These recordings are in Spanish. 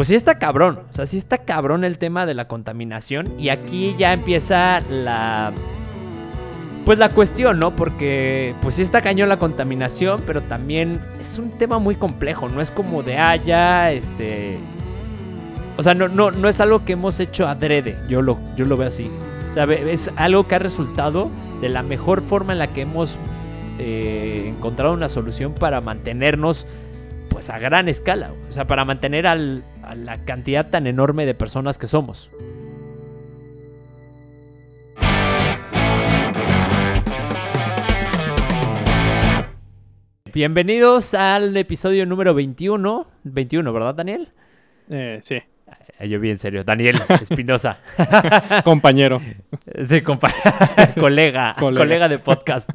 pues sí está cabrón. O sea, sí está cabrón el tema de la contaminación. Y aquí ya empieza la. Pues la cuestión, ¿no? Porque pues sí está cañón la contaminación, pero también es un tema muy complejo. No es como de, ah, este. O sea, no, no, no es algo que hemos hecho adrede. Yo lo, yo lo veo así. O sea, es algo que ha resultado de la mejor forma en la que hemos eh, encontrado una solución para mantenernos pues a gran escala, o sea, para mantener a la cantidad tan enorme de personas que somos. Bienvenidos al episodio número 21. 21, ¿verdad, Daniel? Eh, sí. Yo vi en serio. Daniel Espinosa. compañero. Sí, colega, colega, de podcast.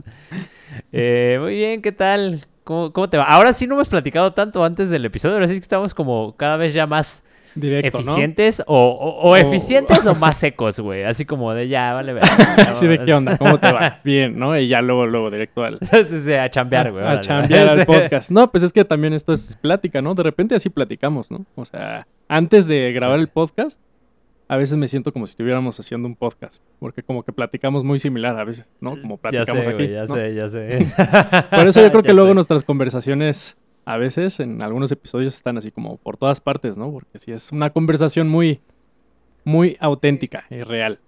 Eh, muy bien, ¿qué tal? ¿Cómo, te va? Ahora sí no hemos platicado tanto antes del episodio, ahora sí que estamos como cada vez ya más eficientes o, eficientes o más secos, güey. Así como de ya, vale, ver. Sí, de qué onda, ¿cómo te va? Bien, ¿no? Y ya luego, luego directo al... a chambear, güey. A, chambear al podcast. No, pues es que también esto es plática, ¿no? De repente así platicamos, ¿no? O sea, antes de grabar el podcast, a veces me siento como si estuviéramos haciendo un podcast, porque como que platicamos muy similar a veces, ¿no? Como platicamos ya sé, aquí. ya sé, ya sé. Por eso yo creo que luego nuestras conversaciones a veces en algunos episodios están así como por todas partes, ¿no? Porque si es una conversación muy, muy auténtica y real.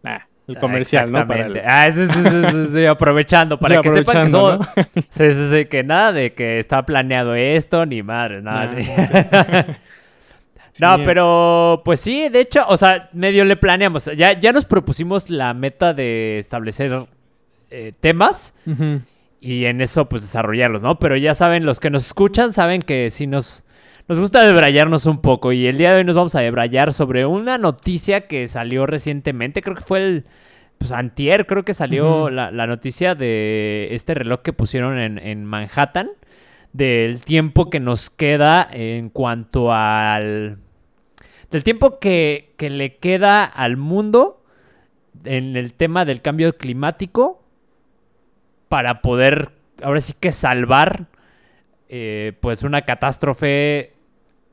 el comercial, ¿no? Para Ah, sí, sí, sí, aprovechando, para que sepan que somos... Sí, sí, sí, que nada de que está planeado esto, ni madre, nada así. No, pero pues sí, de hecho, o sea, medio le planeamos. Ya, ya nos propusimos la meta de establecer eh, temas y en eso pues desarrollarlos, ¿no? Pero ya saben, los que nos escuchan saben que sí nos, nos gusta debrayarnos un poco y el día de hoy nos vamos a debrayar sobre una noticia que salió recientemente, creo que fue el... Pues antier creo que salió la, noticia de este reloj que pusieron en, en Manhattan del tiempo que nos queda en cuanto al del tiempo que, le queda al mundo en el tema del cambio climático para poder, ahora sí que salvar, eh, pues una catástrofe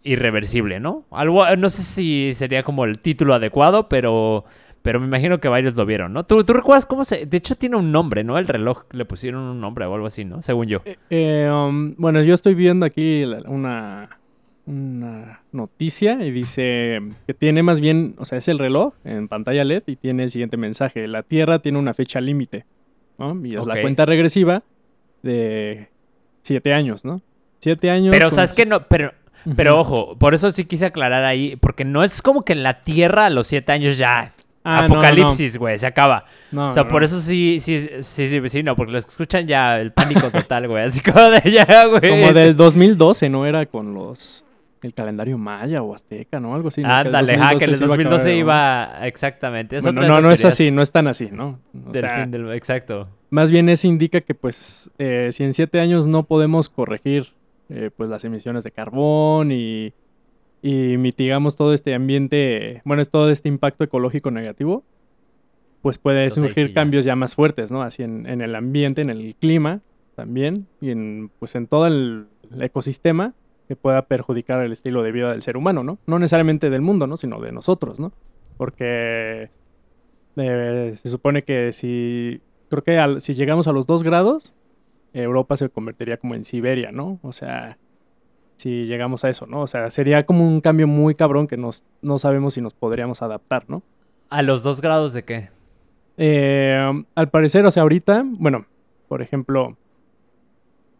irreversible, ¿no? Algo, no sé si sería como el título adecuado, pero, pero me imagino que varios lo vieron, ¿no? ¿Tú, recuerdas cómo se...? De hecho tiene un nombre, ¿no? El reloj le pusieron un nombre o algo así, ¿no? Según yo. Eh, eh, um, bueno, yo estoy viendo aquí una, una noticia y dice que tiene más bien, o sea, es el reloj en pantalla LED y tiene el siguiente mensaje. La Tierra tiene una fecha límite, ¿no? Y es la cuenta regresiva de siete años, ¿no? Siete años. Pero, ¿sabes que no? Pero, pero ojo, por eso sí quise aclarar ahí, porque no es como que en la Tierra a los siete años ya ah, Apocalipsis, güey, se acaba. o sea, por eso sí, sí, sí, sí, sí, no, porque los que escuchan ya el pánico total, güey. Así como de ya, güey. Como del 2012, ¿no? Era con los el calendario maya o azteca, ¿no? Algo así. Ándale, ah, que el 2012 iba, exactamente. no, no es así, no es tan así, ¿no? del fin del... Exacto. Más bien eso indica que, pues, eh, si en siete años no podemos corregir, eh, pues, las emisiones de carbón y, y mitigamos todo este ambiente, bueno, es todo este impacto ecológico negativo, pues puede surgir cambios ya. más fuertes, ¿no? Así en, en, el ambiente, en el clima también, y en, pues, en todo el ecosistema que pueda perjudicar el estilo de vida del ser humano, ¿no? No necesariamente del mundo, ¿no? Sino de nosotros, ¿no? Porque eh, se supone que si, creo que si llegamos a los dos grados, Europa se convertiría como en Siberia, ¿no? O sea, si llegamos a eso, ¿no? O sea, sería como un cambio muy cabrón que nos, no sabemos si nos podríamos adaptar, ¿no? ¿A los dos grados de qué? Eh, al parecer, o sea, ahorita, bueno, por ejemplo,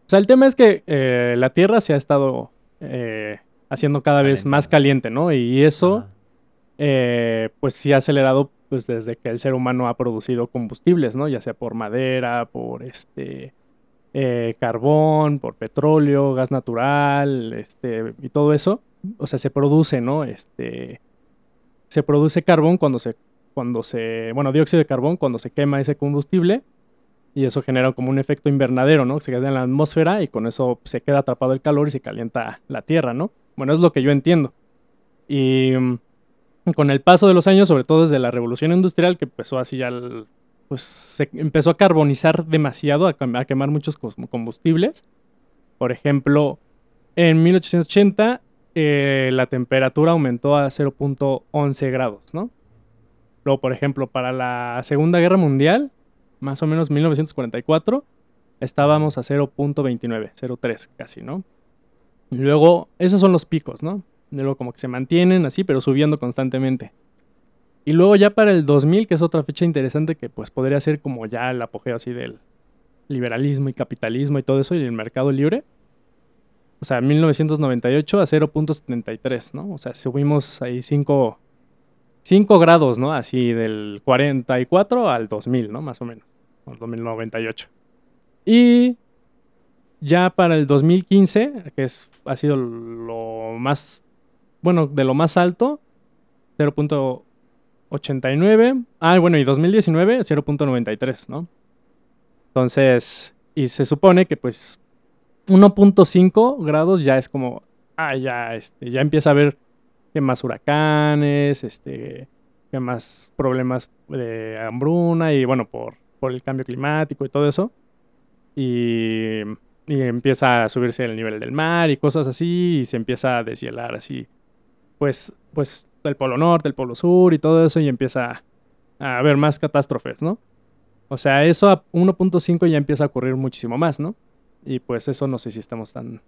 o sea, el tema es que eh, la Tierra se ha estado eh, haciendo cada vez más caliente, ¿no? Y eso, eh, pues sí ha acelerado pues desde que el ser humano ha producido combustibles, ¿no? Ya sea por madera, por este eh, carbón, por petróleo, gas natural, este, y todo eso. O sea, se produce, ¿no? Este, se produce carbón cuando se, cuando se, bueno, dióxido de carbón cuando se quema ese combustible y eso genera como un efecto invernadero, ¿no? Se queda en la atmósfera y con eso se queda atrapado el calor y se calienta la Tierra, ¿no? Bueno, es lo que yo entiendo. Y mm, con el paso de los años, sobre todo desde la revolución industrial, que empezó así ya, pues se empezó a carbonizar demasiado, a, quemar muchos combustibles. Por ejemplo, en 1880 eh, la temperatura aumentó a 0.11 grados, ¿no? Luego, por ejemplo, para la Segunda Guerra Mundial, más o menos 1944, estábamos a 0.29, 0.3 casi, ¿no? Y luego, esos son los picos, ¿no? Y luego como que se mantienen así, pero subiendo constantemente. Y luego ya para el 2000, que es otra fecha interesante que pues podría ser como ya el apogeo así del liberalismo y capitalismo y todo eso y el mercado libre. O sea, 1998 a 0.73, ¿no? O sea, subimos ahí 5, 5 grados, ¿no? Así del 44 al 2000, ¿no? Más o menos. O 2098. Y ya para el 2015, que es, ha sido lo más, bueno, de lo más alto, 0.89. Ah, bueno, y 2019, 0.93, ¿no? Entonces, y se supone que pues 1.5 grados ya es como, ah, ya, este, ya empieza a haber que más huracanes, este, que más problemas de hambruna y bueno, por, por el cambio climático y todo eso. Y, y, empieza a subirse el nivel del mar y cosas así, y se empieza a deshielar así, pues, pues del polo norte, el polo sur y todo eso, y empieza a haber más catástrofes, ¿no? O sea, eso a 1.5 ya empieza a ocurrir muchísimo más, ¿no? Y pues eso no sé si estamos tan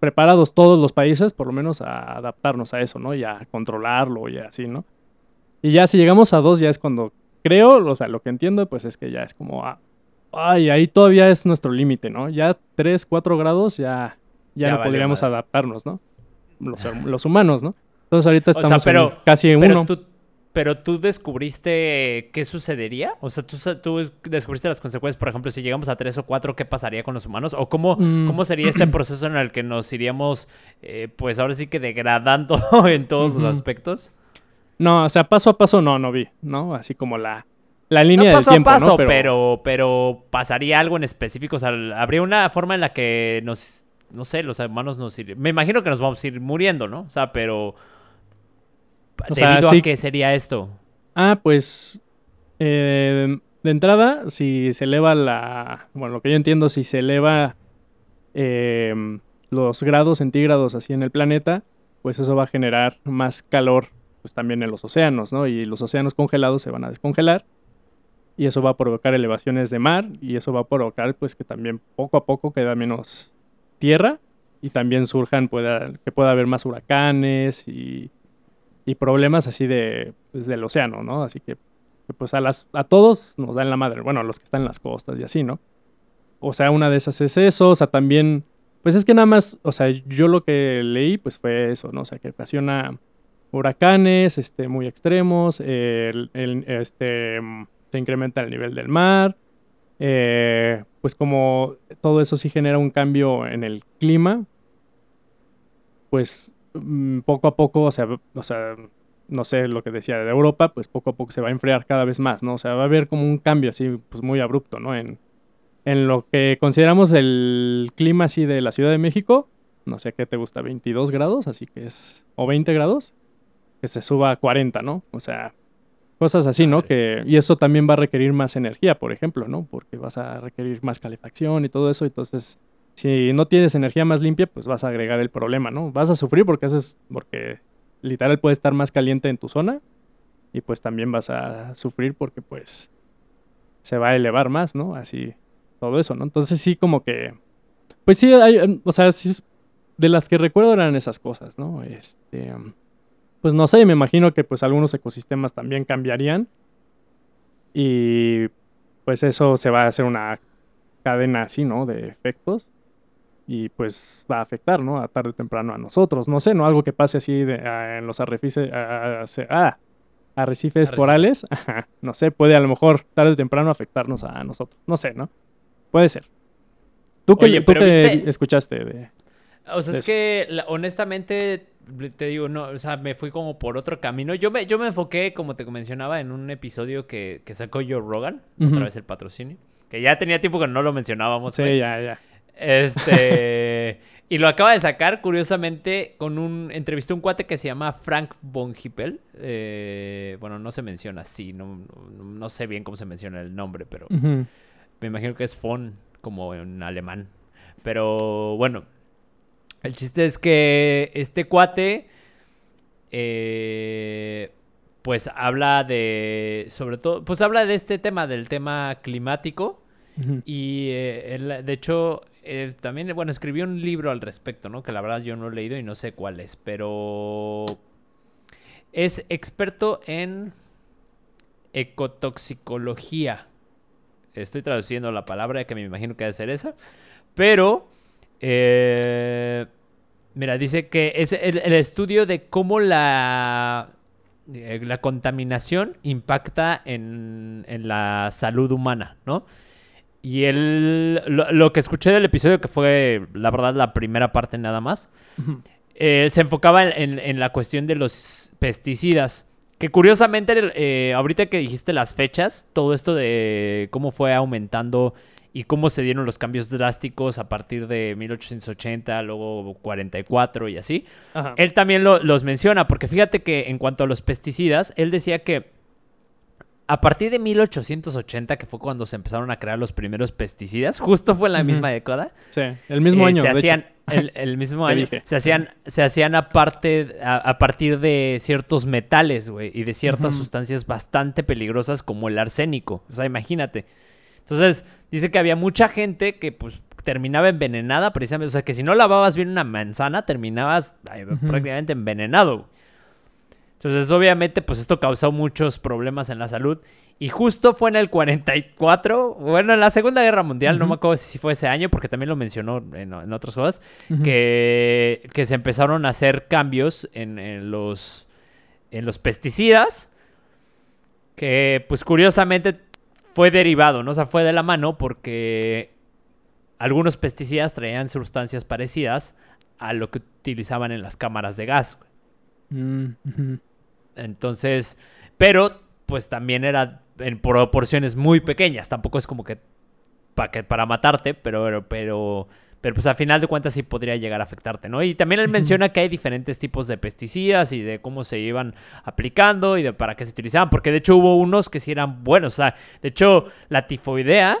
preparados todos los países, por lo menos a adaptarnos a eso, ¿no? Y a controlarlo y así, ¿no? Y ya si llegamos a 2 ya es cuando creo, o sea, lo que entiendo pues es que ya es como, ah, ay, ahí todavía es nuestro límite, ¿no? Ya 3, 4 grados ya, ya, no podríamos adaptarnos, ¿no? Los, humanos, ¿no? Entonces ahorita estamos casi en uno. Pero tú descubriste qué sucedería. O sea, ¿tú, tú, descubriste las consecuencias. Por ejemplo, si llegamos a tres o cuatro, ¿qué pasaría con los humanos? ¿O cómo, mm. cómo sería este proceso en el que nos iríamos, eh, pues ahora sí que degradando en todos los aspectos? No, o sea, paso a paso no, no vi, ¿no? Así como la, la línea no, paso tiempo, a paso, Pero... pero... pasaría algo en específico. O sea, habría una forma en la que nos, no sé, los humanos nos irían... Me imagino que nos vamos a ir muriendo, ¿no? O sea, pero ¿Debido a qué sería esto? Ah, pues. Eh, de entrada, si se eleva la. Bueno, lo que yo entiendo, si se eleva em, los grados centígrados así en el planeta, pues eso va a generar más calor, pues también en los océanos, ¿no? Y los océanos congelados se van a descongelar. Y eso va a provocar elevaciones de mar. Y eso va a provocar, pues, que también poco a poco queda menos tierra. Y también surjan, pueda, que pueda haber más huracanes y y problemas así de, pues, del océano, ¿no? Así que, pues a, las, a todos nos dan la madre, bueno, a los que están en las costas y así, ¿no? O sea, una de esas es eso, o sea, también, pues es que nada más, o sea, yo lo que leí, pues fue eso, ¿no? O sea, que ocasiona huracanes, este, muy extremos, este, se incrementa el nivel del mar, eh, pues como todo eso sí genera un cambio en el clima, pues poco a poco, o sea, o sea, no sé lo que decía de Europa, pues poco a poco se va a enfriar cada vez más, ¿no? O sea, va a haber como un cambio así, pues muy abrupto, ¿no? En, en lo que consideramos el clima así de la Ciudad de México, no sé qué te gusta, 22 grados, así que es, o 20 grados, que se suba a 40, ¿no? O sea, cosas así, ¿no? Que, y eso también va a requerir más energía, por ejemplo, ¿no? Porque vas a requerir más calefacción y todo eso, entonces si no tienes energía más limpia, pues vas a agregar el problema, ¿no? Vas a sufrir porque haces, porque literal puede estar más caliente en tu zona y pues también vas a sufrir porque pues se va a elevar más, ¿no? Así, todo eso, ¿no? Entonces sí como que, pues sí, hay, o sea, sí, de las que recuerdo eran esas cosas, ¿no? Este, pues no sé, me imagino que pues algunos ecosistemas también cambiarían y pues eso se va a hacer una cadena así, ¿no? De efectos y pues va a afectar, ¿no? A tarde o temprano a nosotros. No sé, ¿no? Algo que pase así en los arrecifes, ah, arrecifes corales, no sé, puede a lo mejor tarde o temprano afectarnos a nosotros. No sé, ¿no? Puede ser. ¿Tú qué, ¿tú escuchaste de...? O sea, es que honestamente te digo, no, o sea, me fui como por otro camino. Yo me, yo me enfoqué, como te mencionaba, en un episodio que, que sacó Joe Rogan, otra vez el patrocinio, que ya tenía tiempo que no lo mencionábamos. Sí, ya, ya. Este. y lo acaba de sacar, curiosamente, con un. Entrevistó un cuate que se llama Frank von Hippel. Eh, bueno, no se menciona así, no, no, sé bien cómo se menciona el nombre, pero. Me imagino que es von, como en alemán. Pero bueno. El chiste es que este cuate, eh, pues habla de, sobre todo, pues habla de este tema, del tema climático. Y eh, de hecho, eh, también, bueno, escribió un libro al respecto, ¿no? Que la verdad yo no he leído y no sé cuál es, pero es experto en ecotoxicología. Estoy traduciendo la palabra que me imagino que debe ser esa. Pero, eh, mira, dice que es el, estudio de cómo la, eh, la contaminación impacta en, la salud humana, ¿no? Y él, lo, que escuché del episodio, que fue la verdad la primera parte nada más, eh, se enfocaba en, la cuestión de los pesticidas. Que curiosamente, eh, ahorita que dijiste las fechas, todo esto de cómo fue aumentando y cómo se dieron los cambios drásticos a partir de 1880, luego 44 y así, él también los menciona, porque fíjate que en cuanto a los pesticidas, él decía que a partir de 1880, que fue cuando se empezaron a crear los primeros pesticidas, justo fue en la misma década. Sí, el mismo eh, año. Se hacían, el, mismo año. Se hacían, se hacían aparte, a, partir de ciertos metales, güey, y de ciertas sustancias bastante peligrosas como el arsénico. O sea, imagínate. Entonces, dice que había mucha gente que, pues, terminaba envenenada precisamente. O sea, que si no lavabas bien una manzana, terminabas prácticamente envenenado. Entonces, obviamente, pues esto causó muchos problemas en la salud. Y justo fue en el 44, bueno, en la Segunda Guerra Mundial, no me acuerdo si fue ese año, porque también lo mencionó en, otras cosas, que, que, se empezaron a hacer cambios en, los, en los pesticidas, que pues curiosamente fue derivado, ¿no? O sea, fue de la mano porque algunos pesticidas traían sustancias parecidas a lo que utilizaban en las cámaras de gas. Mm, Entonces, pero pues también era en proporciones muy pequeñas. Tampoco es como que para, que, para matarte, pero, pero, pero pues al final de cuentas sí podría llegar a afectarte, ¿no? Y también él menciona que hay diferentes tipos de pesticidas y de cómo se iban aplicando y de para qué se utilizaban, porque de hecho hubo unos que sí eran buenos. O sea, de hecho la tifoidea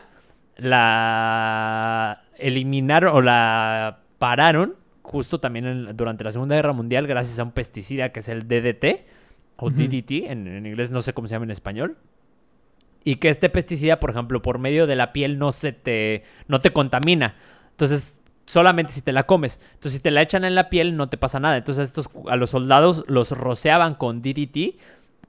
la eliminaron o la pararon justo también durante la Segunda Guerra Mundial gracias a un pesticida que es el DDT o DDT, en, inglés no sé cómo se llama en español. Y que este pesticida, por ejemplo, por medio de la piel no se te, no te contamina. Entonces, solamente si te la comes. Entonces, si te la echan en la piel, no te pasa nada. Entonces, estos, a los soldados los rociaban con DDT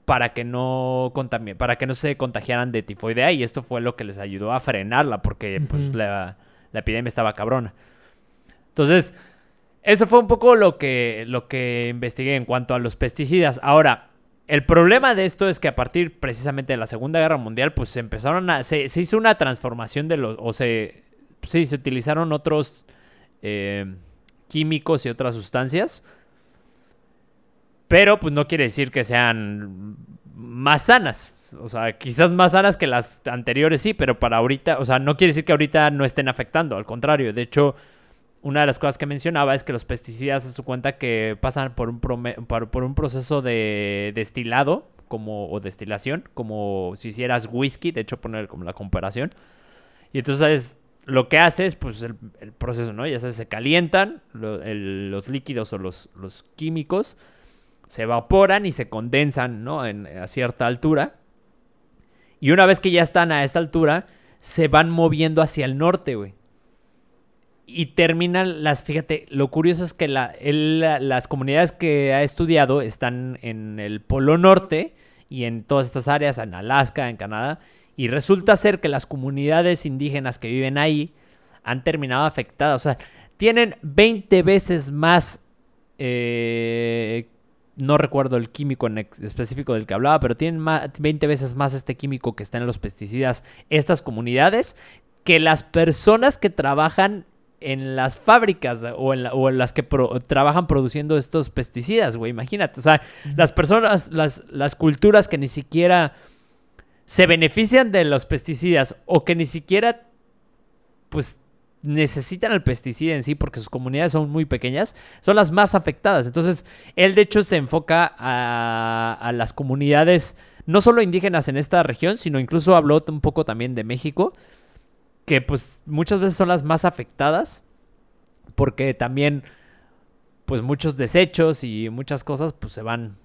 para que no para que no se contagiaran de tifoidea. Y esto fue lo que les ayudó a frenarla, porque pues la, la epidemia estaba cabrona. Entonces, eso fue un poco lo que, lo que investigué en cuanto a los pesticidas. Ahora, el problema de esto es que a partir precisamente de la Segunda Guerra Mundial, pues se empezaron a. Se, hizo una transformación de los. O se. Sí, se utilizaron otros eh, químicos y otras sustancias. Pero, pues no quiere decir que sean más sanas. O sea, quizás más sanas que las anteriores, sí, pero para ahorita. O sea, no quiere decir que ahorita no estén afectando. Al contrario, de hecho una de las cosas que mencionaba es que los pesticidas se su cuenta que pasan por un, por, un proceso de destilado como, o destilación, como si hicieras whisky, de hecho poner como la comparación. Y entonces lo que hace es pues el, proceso, ¿no? Ya sabes, se calientan los líquidos o los, los, químicos, se evaporan y se condensan, ¿no? En, a cierta altura. Y una vez que ya están a esta altura, se van moviendo hacia el norte, güey y terminan las, fíjate, lo curioso es que la, las comunidades que ha estudiado están en el Polo Norte y en todas estas áreas, en Alaska, en Canadá, y resulta ser que las comunidades indígenas que viven ahí han terminado afectadas, o sea, tienen 20 veces más, eh, no recuerdo el químico específico del que hablaba, pero tienen más, 20 veces más este químico que está en los pesticidas, estas comunidades, que las personas que trabajan en las fábricas o en, las que trabajan produciendo estos pesticidas, güey. Imagínate, o sea, las personas, las, las culturas que ni siquiera se benefician de los pesticidas o que ni siquiera, pues, necesitan el pesticida en sí porque sus comunidades son muy pequeñas, son las más afectadas. Entonces, él de hecho se enfoca a, a las comunidades, no solo indígenas en esta región, sino incluso habló un poco también de México que pues muchas veces son las más afectadas porque también pues muchos desechos y muchas cosas pues se van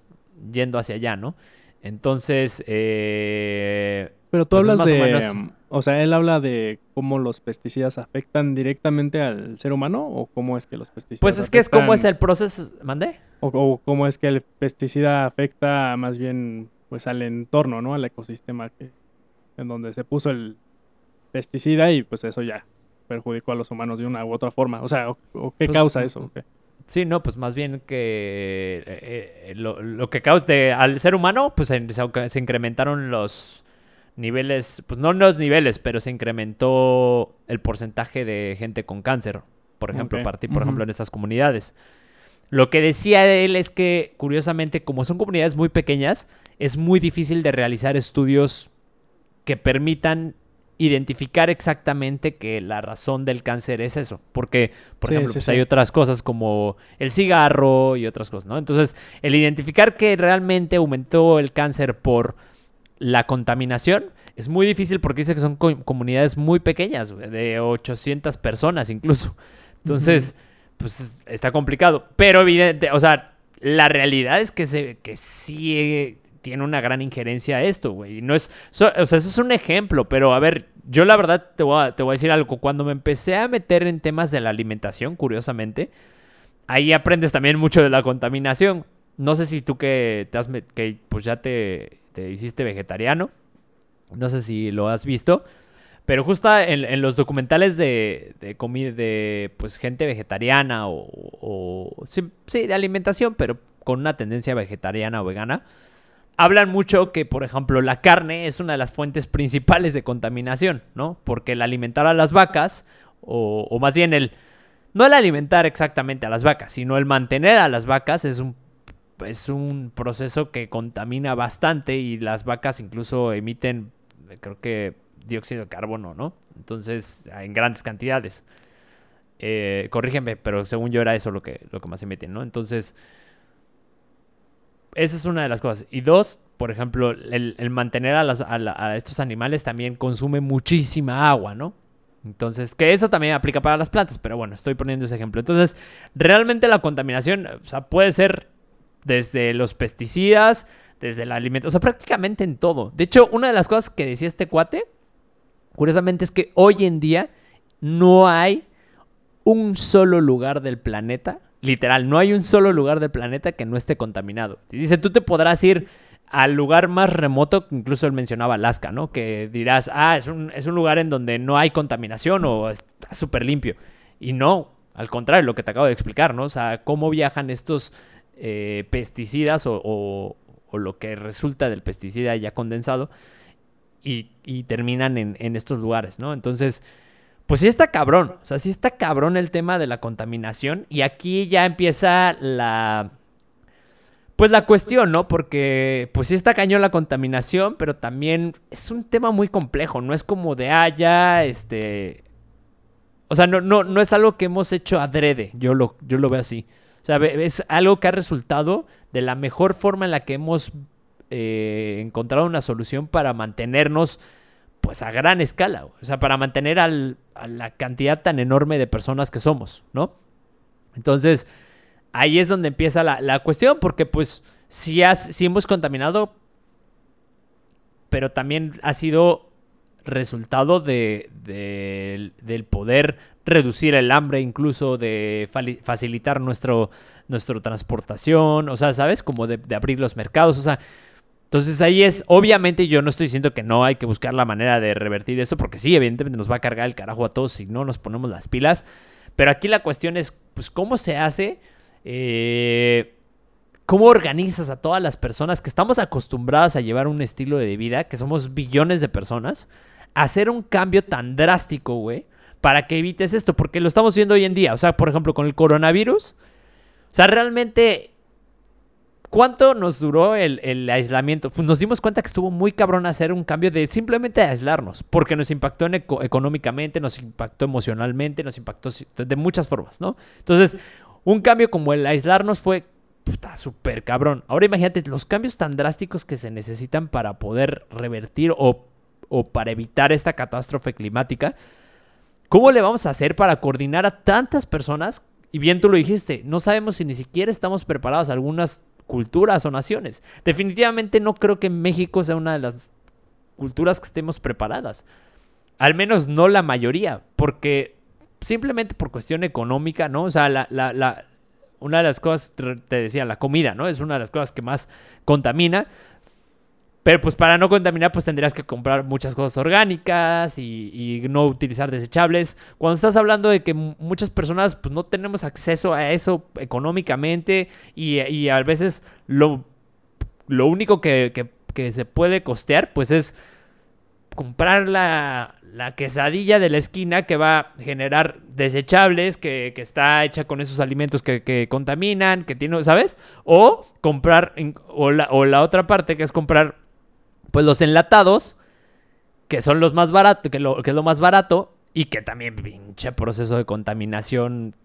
yendo hacia allá, ¿no? Entonces, eh, pero tú pues hablas de, o sea, él habla de cómo los pesticidas afectan directamente al ser humano o cómo es que los pesticidas Pues es que es cómo es el proceso, ¿mandé? O, cómo es que el pesticida afecta más bien pues al entorno, ¿no? Al ecosistema que en donde se puso el pesticida y pues eso ya perjudicó a los humanos de una u otra forma. O sea, ¿o, qué pues, causa eso? Sí, no, pues más bien que eh, eh, lo, que causa al ser humano, pues se, se, incrementaron los niveles, pues no los niveles, pero se incrementó el porcentaje de gente con cáncer, por ejemplo, partir, por ejemplo, en estas comunidades. Lo que decía él es que, curiosamente, como son comunidades muy pequeñas, es muy difícil de realizar estudios que permitan identificar exactamente que la razón del cáncer es eso. Porque, por ejemplo, pues hay otras cosas como el cigarro y otras cosas, ¿no? Entonces, el identificar que realmente aumentó el cáncer por la contaminación es muy difícil porque dice que son comunidades muy pequeñas, de 800 personas incluso. Entonces, pues está complicado. Pero evidente, o sea, la realidad es que, se, que sí tiene una gran injerencia a esto, güey. No es, o sea, eso es un ejemplo, pero a ver, yo la verdad te voy, a, te voy a decir algo. Cuando me empecé a meter en temas de la alimentación, curiosamente, ahí aprendes también mucho de la contaminación. No sé si tú que, te has, que pues ya te, te hiciste vegetariano, no sé si lo has visto, pero justo en, los documentales de, de comida de pues gente vegetariana o, o sí, sí, de alimentación, pero con una tendencia vegetariana o vegana, hablan mucho que, por ejemplo, la carne es una de las fuentes principales de contaminación, ¿no? Porque el alimentar a las vacas, o, más bien el, no el alimentar exactamente a las vacas, sino el mantener a las vacas es un, es un proceso que contamina bastante y las vacas incluso emiten, creo que, dióxido de carbono, ¿no? Entonces, en grandes cantidades. Eh, corrígeme, pero según yo era eso lo que, lo que más emiten, ¿no? Entonces, esa es una de las cosas. Y dos, por ejemplo, el, mantener a, estos animales también consume muchísima agua, ¿no? Entonces, que eso también aplica para las plantas, pero bueno, estoy poniendo ese ejemplo. Entonces, realmente la contaminación, o sea, puede ser desde los pesticidas, desde el alimento, o sea, prácticamente en todo. De hecho, una de las cosas que decía este cuate, curiosamente, es que hoy en día no hay un solo lugar del planeta Literal, no hay un solo lugar del planeta que no esté contaminado. Dice, tú te podrás ir al lugar más remoto, incluso él mencionaba Alaska, ¿no? Que dirás, ah, es un, es un lugar en donde no hay contaminación o está súper limpio. Y no, al contrario, lo que te acabo de explicar, ¿no? O sea, cómo viajan estos eh, pesticidas o, lo que resulta del pesticida ya condensado y, terminan en estos lugares, ¿no? Entonces, pues sí está cabrón. O sea, sí está cabrón el tema de la contaminación. Y aquí ya empieza la. Pues la cuestión, ¿no? Porque pues sí está cañón la contaminación, pero también es un tema muy complejo. No es como de, ah, este. O sea, no, no, no es algo que hemos hecho adrede. Yo lo, yo lo veo así. O sea, es algo que ha resultado de la mejor forma en la que hemos eh, encontrado una solución para mantenernos pues a gran escala, o sea, para mantener a la cantidad tan enorme de personas que somos, ¿no? Entonces, ahí es donde empieza la, cuestión, porque pues sí, hemos contaminado, pero también ha sido resultado de, del poder reducir el hambre, incluso de facilitar nuestro, nuestra transportación, o sea, ¿sabes? Como de, de abrir los mercados, o sea, entonces ahí es, obviamente yo no estoy diciendo que no hay que buscar la manera de revertir eso, porque sí, evidentemente nos va a cargar el carajo a todos si no nos ponemos las pilas. Pero aquí la cuestión es, pues, ¿cómo se hace? Eh, ¿Cómo organizas a todas las personas que estamos acostumbradas a llevar un estilo de vida, que somos billones de personas, hacer un cambio tan drástico, güey, para que evites esto? Porque lo estamos viendo hoy en día. O sea, por ejemplo, con el coronavirus. O sea, realmente ¿Cuánto nos duró el, aislamiento? Pues nos dimos cuenta que estuvo muy cabrón hacer un cambio de simplemente aislarnos, porque nos impactó económicamente, nos impactó emocionalmente, nos impactó de muchas formas, ¿no? Entonces, un cambio como el aislarnos fue súper cabrón. Ahora imagínate los cambios tan drásticos que se necesitan para poder revertir o, o para evitar esta catástrofe climática. ¿Cómo le vamos a hacer para coordinar a tantas personas Y bien tú lo dijiste, no sabemos si ni siquiera estamos preparados algunas culturas o naciones. Definitivamente no creo que México sea una de las culturas que estemos preparadas. Al menos no la mayoría, porque simplemente por cuestión económica, ¿no? O sea, la, la, una de las cosas, te decía, la comida, ¿no? Es una de las cosas que más contamina. Pero pues para no contaminar, pues tendrías que comprar muchas cosas orgánicas y, no utilizar desechables. Cuando estás hablando de que muchas personas pues no tenemos acceso a eso económicamente y, a veces lo, lo único que, se puede costear pues es comprar la, quesadilla de la esquina que va a generar desechables, que, está hecha con esos alimentos que, contaminan, que tiene, ¿sabes? O comprar, o la, o la otra parte que es comprar pues los enlatados, que son los más baratos, que, lo, que es lo más barato, y que también pinche proceso de contaminación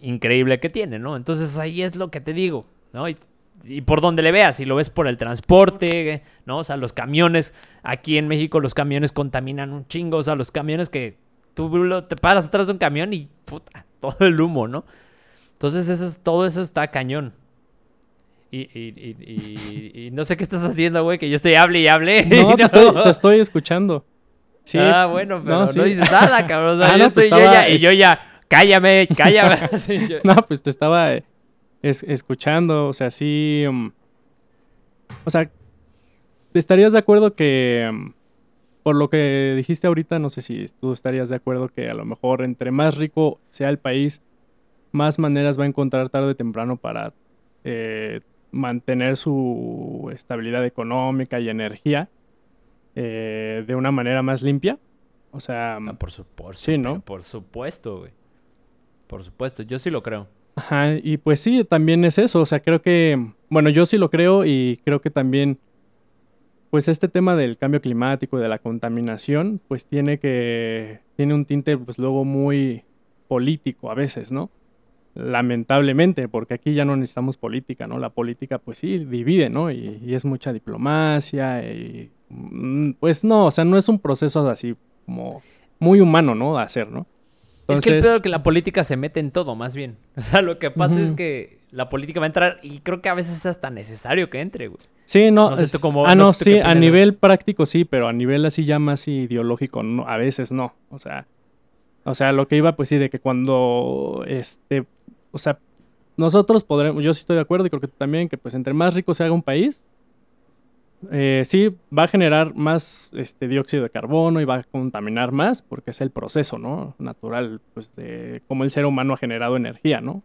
increíble que tiene, ¿no? Entonces ahí es lo que te digo, ¿no? Y, por donde le veas, si lo ves por el transporte, ¿no? O sea, los camiones, aquí en México los camiones contaminan un chingo, o sea, los camiones que tú te paras atrás de un camión y puta, todo el humo, ¿no? Entonces eso todo eso está cañón. Y, no sé qué estás haciendo, güey, que yo estoy hable y hable. No, Te, estoy, escuchando. Sí. Ah, bueno, pero no, dices nada, cabrón. O sea, ah, yo estoy yo ya, y yo ya, cállame, cállame. no, pues te estaba eh, escuchando, o sea, sí. Um, o sea, ¿estarías de acuerdo que, um, por lo que dijiste ahorita, no sé si tú estarías de acuerdo que a lo mejor entre más rico sea el país, más maneras va a encontrar tarde o temprano para eh, mantener su estabilidad económica y energía eh, de una manera más limpia. O sea, ah, por, supuesto sí, ¿no? Por supuesto, güey. Por supuesto, yo sí lo creo. Ajá, y pues sí, también es eso. O sea, creo que, bueno, yo sí lo creo y creo que también, pues este tema del cambio climático de la contaminación, pues tiene que, tiene un tinte, pues luego muy político a veces, ¿no? Lamentablemente, porque aquí ya no necesitamos política, ¿no? La política, pues sí, divide, ¿no? Y, es mucha diplomacia y, mm, pues no, o sea, no es un proceso así como muy humano, ¿no? De hacer, ¿no? es que el peor que la política se mete en todo, más bien. O sea, lo que pasa es que la política va a entrar y creo que a veces es hasta necesario que entre, güey. Sí, no, ah, no, sí, a nivel práctico sí, pero a nivel así ya más ideológico, no, a veces no. O sea, o sea, lo que iba, pues sí, de que cuando este o sea, nosotros podremos, yo sí estoy de acuerdo y creo que tú también, que pues entre más rico se haga un país, eh, sí va a generar más este, dióxido de carbono y va a contaminar más porque es el proceso, ¿no? Natural, pues de cómo el ser humano ha generado energía, ¿no?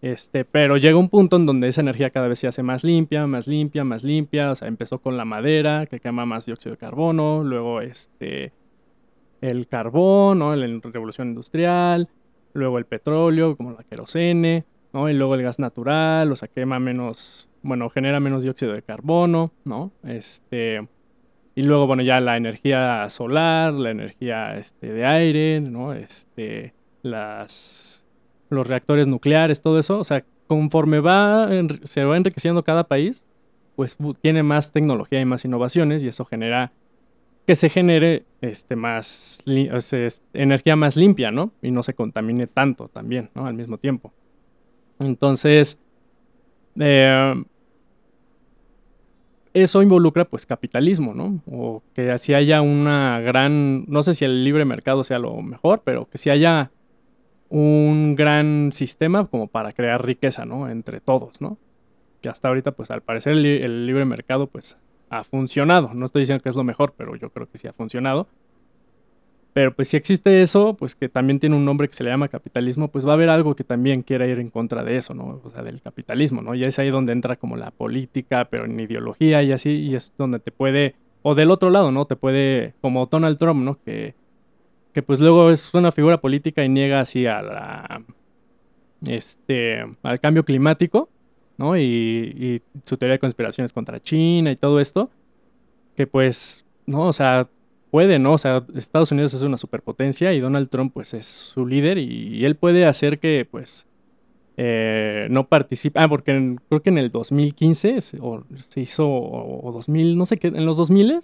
Este, pero llega un punto en donde esa energía cada vez se hace más limpia, más limpia, más limpia. O sea, empezó con la madera, que quema más dióxido de carbono, luego este, el carbón, ¿no? La revolución industrial, luego el petróleo, como la querosene, ¿no? Y luego el gas natural, o sea, quema menos, bueno, genera menos dióxido de carbono, ¿no? Este, y luego, bueno, ya la energía solar, la energía este, de aire, ¿no? Este, las, los reactores nucleares, todo eso, o sea, conforme va, se va enriqueciendo cada país, pues tiene más tecnología y más innovaciones y eso genera que se genere este, más energía más limpia, ¿no? Y no se contamine tanto también, ¿no? Al mismo tiempo. Entonces, eh, eso involucra pues capitalismo, ¿no? O que así haya una gran, no sé si el libre mercado sea lo mejor, pero que si haya un gran sistema como para crear riqueza, ¿no? Entre todos, ¿no? Que hasta ahorita pues al parecer el libre mercado pues ha funcionado. No estoy diciendo que es lo mejor, pero yo creo que sí ha funcionado. Pero pues si existe eso, pues que también tiene un nombre que se le llama capitalismo, pues va a haber algo que también quiera ir en contra de eso, ¿no? O sea, del capitalismo, ¿no? Y es ahí donde entra como la política, pero en ideología y así, y es donde te puede, o del otro lado, ¿no? Te puede, como Donald Trump, ¿no? Que, que pues luego es una figura política y niega así a este, al cambio climático, ¿no? Y, su teoría de conspiraciones contra China y todo esto, que pues, ¿no? O sea, puede, ¿no? O sea, Estados Unidos es una superpotencia y Donald Trump pues es su líder y, él puede hacer que pues eh, no participe, ah, porque creo que en el 2015 se, o, se hizo, o, 2000, no sé qué, en los 2000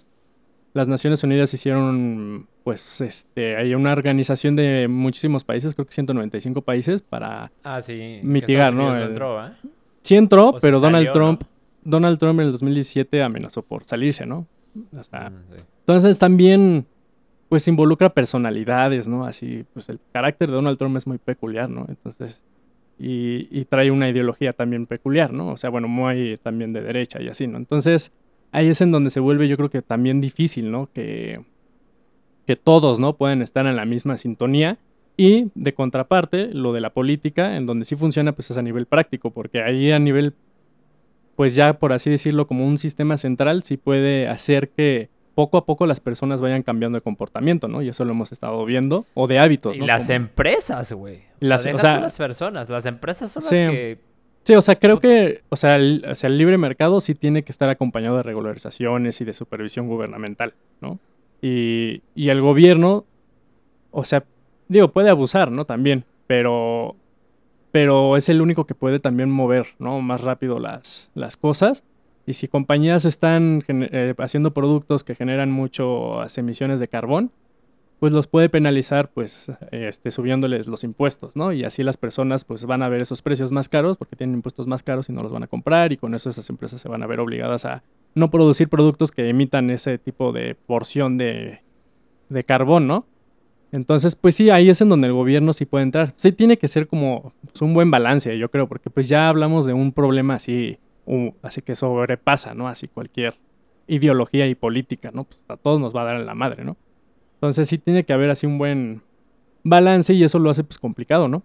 las Naciones Unidas hicieron, pues, este, hay una organización de muchísimos países, creo que 195 países, para ah, sí, mitigar, ¿no? No entró, ¿eh? Sí entró, pero Donald Trump, Donald Trump en el 2017 amenazó por salirse, ¿no? O sea, mm, Entonces también, pues, involucra personalidades, ¿no? Así, pues, el carácter de Donald Trump es muy peculiar, ¿no? Entonces, y, y trae una ideología también peculiar, ¿no? O sea, bueno, muy también de derecha y así, ¿no? Entonces ahí es en donde se vuelve yo creo que también difícil, ¿no? Que, que todos, ¿no? Pueden estar en la misma sintonía. Y de contraparte, lo de la política, en donde sí funciona, pues es a nivel práctico, porque ahí a nivel, pues ya por así decirlo, como un sistema central, sí puede hacer que poco a poco las personas vayan cambiando de comportamiento, ¿no? Y eso lo hemos estado viendo, o de hábitos, ¿no? Y las empresas, güey. Las, o sea, las personas, las empresas son las que Sí, o sea, creo que, o sea, el, libre mercado sí tiene que estar acompañado de regularizaciones y de supervisión gubernamental, ¿no? Y, y el gobierno, o sea, digo, puede abusar, ¿no? También, pero, pero es el único que puede también mover, ¿no? Más rápido las, las cosas. Y si compañías están eh, haciendo productos que generan muchas emisiones de carbón, pues los puede penalizar pues este, subiéndoles los impuestos, ¿no? Y así las personas pues van a ver esos precios más caros porque tienen impuestos más caros y no los van a comprar y con eso esas empresas se van a ver obligadas a no producir productos que emitan ese tipo de porción de, de carbón, ¿no? Entonces, pues sí, ahí es en donde el gobierno sí puede entrar. Sí tiene que ser como pues, un buen balance, yo creo, porque pues ya hablamos de un problema así, así que sobrepasa, ¿no? Así cualquier ideología y política, ¿no? Pues a todos nos va a dar en la madre, ¿no? Entonces sí tiene que haber así un buen balance y eso lo hace pues complicado, ¿no?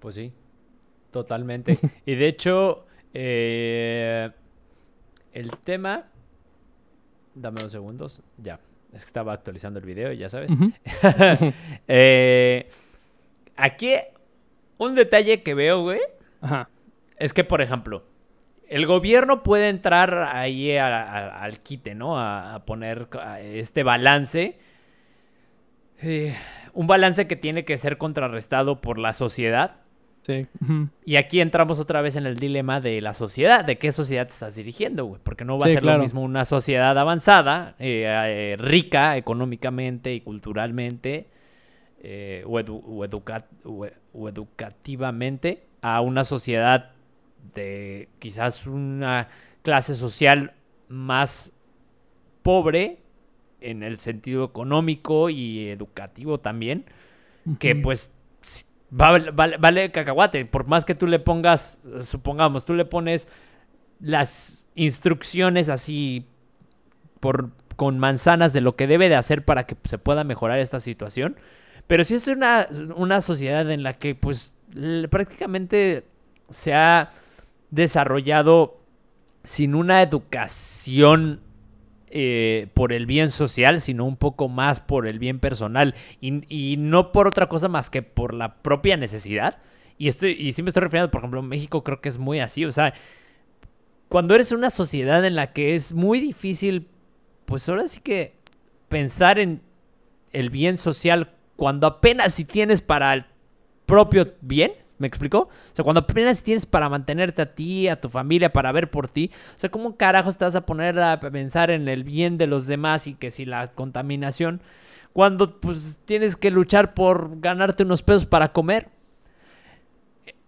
Pues sí, totalmente. y de hecho, eh, el tema... Dame dos segundos. Ya. Es que estaba actualizando el video, ya sabes. Eh, aquí, un detalle que veo, güey. Ajá. Es que, por ejemplo, el gobierno puede entrar ahí al quite, ¿no? A, poner este balance. Eh, un balance que tiene que ser contrarrestado por la sociedad. Sí. Y aquí entramos otra vez en el dilema de la sociedad, de qué sociedad te estás dirigiendo, güey. Porque no va a ser lo mismo una sociedad avanzada, eh, eh, rica económicamente y culturalmente, o, o educativamente, a una sociedad de quizás una clase social más pobre en el sentido económico y educativo también, que pues vale, vale, cacahuate, por más que tú le pongas, supongamos, tú le pones las instrucciones así por, con manzanas de lo que debe de hacer para que se pueda mejorar esta situación, pero si es una, una sociedad en la que pues prácticamente se ha desarrollado sin una educación eh, por el bien social, sino un poco más por el bien personal y, no por otra cosa más que por la propia necesidad. Y, estoy, y sí me estoy refiriendo, por ejemplo, en México creo que es muy así. O sea, cuando eres una sociedad en la que es muy difícil, pues ahora sí que pensar en el bien social cuando apenas si tienes para el propio bien, ¿Me explicó? O sea, cuando apenas tienes para mantenerte a ti, a tu familia, para ver por ti, o sea, ¿cómo carajo estás a poner a pensar en el bien de los demás y que si la contaminación, cuando pues tienes que luchar por ganarte unos pesos para comer?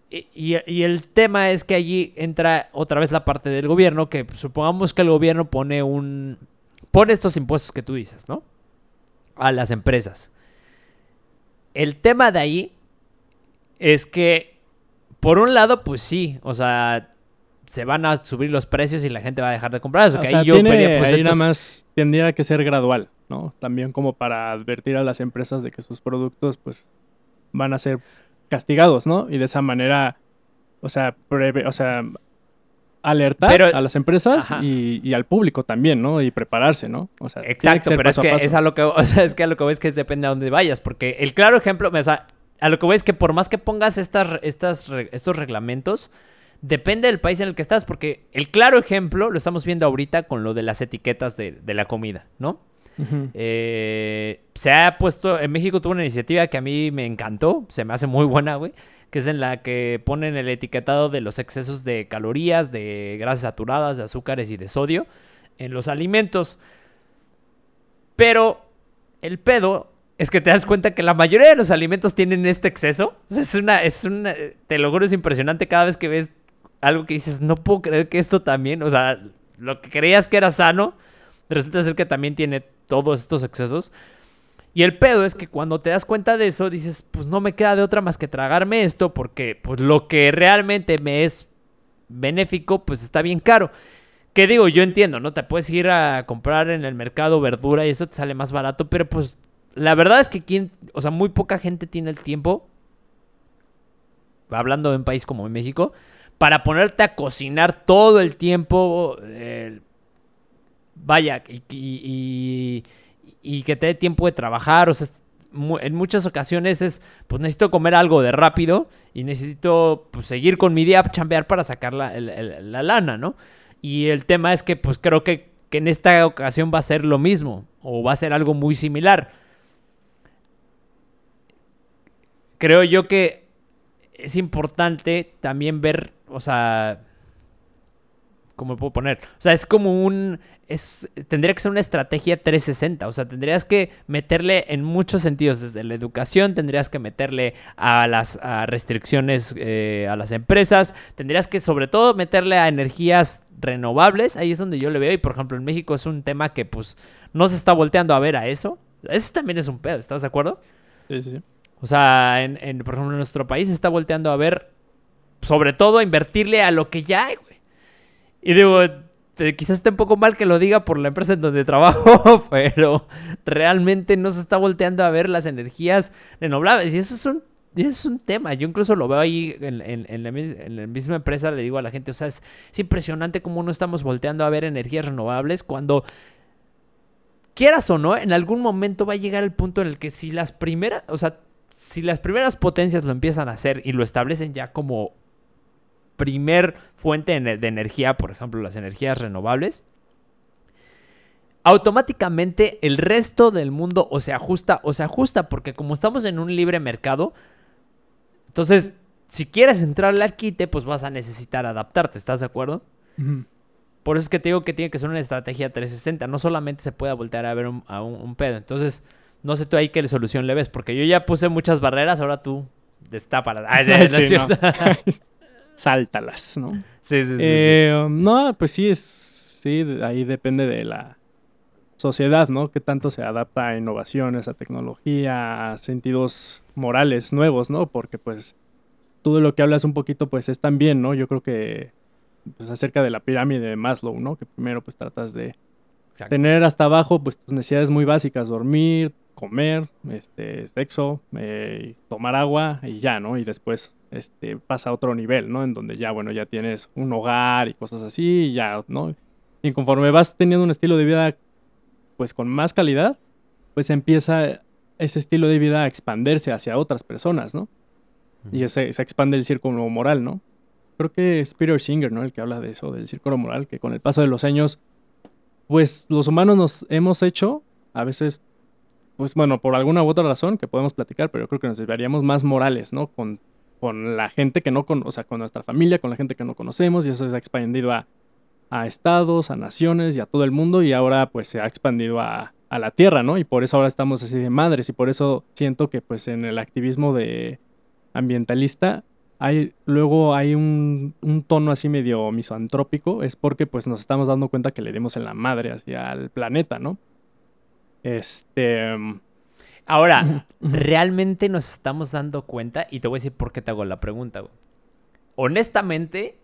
Y, y, el tema es que allí entra otra vez la parte del gobierno, que supongamos que el gobierno pone un... pone estos impuestos que tú dices, ¿no? A las empresas. El tema de ahí es que, por un lado, pues sí, o sea, se van a subir los precios y la gente va a dejar de comprar. Eso, que ahí yo tiene, pues, ahí nada más tendría que ser gradual, ¿no? También como para advertir a las empresas de que sus productos, pues, van a ser castigados, ¿no? Y de esa manera, o sea, o sea alertar a las empresas y, al público también, ¿no? Y prepararse, ¿no? O sea, exacto, pero es que es a lo que, o sea, es que a lo que ves que depende a dónde vayas, porque el claro ejemplo, o sea, a lo que voy es que por más que pongas estas, estas, estos reglamentos, depende del país en el que estás, porque el claro ejemplo lo estamos viendo ahorita con lo de las etiquetas de, la comida, ¿no? Eh, se ha puesto, en México tuvo una iniciativa que a mí me encantó, se me hace muy buena, güey, que es en la que ponen el etiquetado de los excesos de calorías, de grasas saturadas, de azúcares y de sodio en los alimentos. Pero el pedo es que te das cuenta que la mayoría de los alimentos tienen este exceso. O sea, es una, es una, te lo juro, es impresionante cada vez que ves algo que dices, no puedo creer que esto también, o sea, lo que creías que era sano, resulta ser que también tiene todos estos excesos. Y el pedo es que cuando te das cuenta de eso, dices, pues no me queda de otra más que tragarme esto, porque pues lo que realmente me es benéfico, pues está bien caro. Que digo, yo entiendo, ¿no? Te puedes ir a comprar en el mercado verdura y eso te sale más barato, pero pues la verdad es que quien, o sea, muy poca gente tiene el tiempo, hablando de un país como México, para ponerte a cocinar todo el tiempo. Eh, vaya, y, que te dé tiempo de trabajar. O sea, en muchas ocasiones es, pues necesito comer algo de rápido y necesito pues, seguir con mi día, chambear para sacar la, la lana, ¿no? Y el tema es que pues creo que, en esta ocasión va a ser lo mismo o va a ser algo muy similar. Creo yo que es importante también ver, o sea, ¿cómo puedo poner? O sea, es como un, es, tendría que ser una estrategia 360, o sea, tendrías que meterle en muchos sentidos, desde la educación, tendrías que meterle a las restricciones eh, a las empresas, tendrías que sobre todo meterle a energías renovables, ahí es donde yo le veo, y por ejemplo en México es un tema que pues no se está volteando a ver a eso, eso también es un pedo, ¿estás de acuerdo? Sí, sí. O sea, en, por ejemplo en nuestro país se está volteando a ver, sobre todo a invertirle a lo que ya hay, güey. Y digo, quizás esté un poco mal que lo diga por la empresa en donde trabajo, pero realmente no se está volteando a ver las energías renovables. Y eso es un y es un tema, yo incluso lo veo ahí en, la, misma empresa, le digo a la gente, o sea, es, impresionante cómo no estamos volteando a ver energías renovables cuando, quieras o no, en algún momento va a llegar el punto en el que si las primeras, o sea, si las primeras potencias lo empiezan a hacer y lo establecen ya como primer fuente de energía, por ejemplo, las energías renovables, automáticamente el resto del mundo o se ajusta o se ajusta, porque como estamos en un libre mercado, entonces, si quieres entrar al quite, pues vas a necesitar adaptarte, ¿estás de acuerdo? Por eso es que te digo que tiene que ser una estrategia 360. No solamente se puede voltear a ver un, a un, pedo. Entonces, no sé tú ahí qué solución le ves, porque yo ya puse muchas barreras, ahora tú destápalas. Ay, no, Sáltalas, ¿no? Sí, sí, sí, eh, No, pues sí, es. Sí, ahí depende de la sociedad, ¿no? Que tanto se adapta a innovaciones, a tecnología, a sentidos morales nuevos, ¿no? Porque pues todo lo que hablas un poquito pues es también, ¿no? Yo creo que pues acerca de la pirámide de Maslow, ¿no? Que primero pues tratas de tener hasta abajo pues tus necesidades muy básicas, dormir, comer, este, sexo, eh, tomar agua y ya, ¿no? Y después este, pasa a otro nivel, ¿no? En donde ya, bueno, ya tienes un hogar y cosas así, y ya, ¿no? Y conforme vas teniendo un estilo de vida pues con más calidad, pues empieza ese estilo de vida a expandirse hacia otras personas, ¿no? Y se, se expande el círculo moral, ¿no? Creo que es Peter Singer, ¿no? El que habla de eso, del círculo moral, que con el paso de los años, pues los humanos nos hemos hecho, a veces, pues bueno, por alguna u otra razón que podemos platicar, pero creo que nos deberíamos más morales, ¿no? Con, con la gente que no, con, o sea, con nuestra familia, con la gente que no conocemos, y eso se ha expandido a a estados, a naciones y a todo el mundo y ahora pues se ha expandido a, la tierra, ¿no? Y por eso ahora estamos así de madres y por eso siento que pues en el activismo de ambientalista hay, luego hay un, tono así medio misantrópico, es porque pues nos estamos dando cuenta que le dimos en la madre hacia el planeta, ¿no? Este... Ahora, ¿realmente nos estamos dando cuenta? Y te voy a decir por qué te hago la pregunta, güey. Honestamente,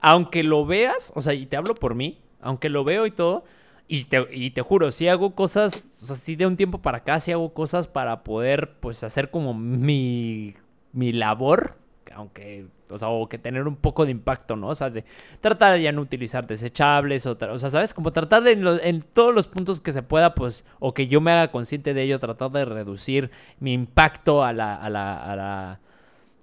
aunque lo veas, o sea, y te hablo por mí, aunque lo veo y todo, y te, y te juro, si hago cosas, o sea, si de un tiempo para acá, si hago cosas para poder, pues, hacer como mi, mi labor, aunque, o sea, o que tener un poco de impacto, ¿no? O sea, de tratar de ya no utilizar desechables, o, o sea, ¿sabes? Como tratar de en, todos los puntos que se pueda, pues, o que yo me haga consciente de ello, tratar de reducir mi impacto a la, a la, a la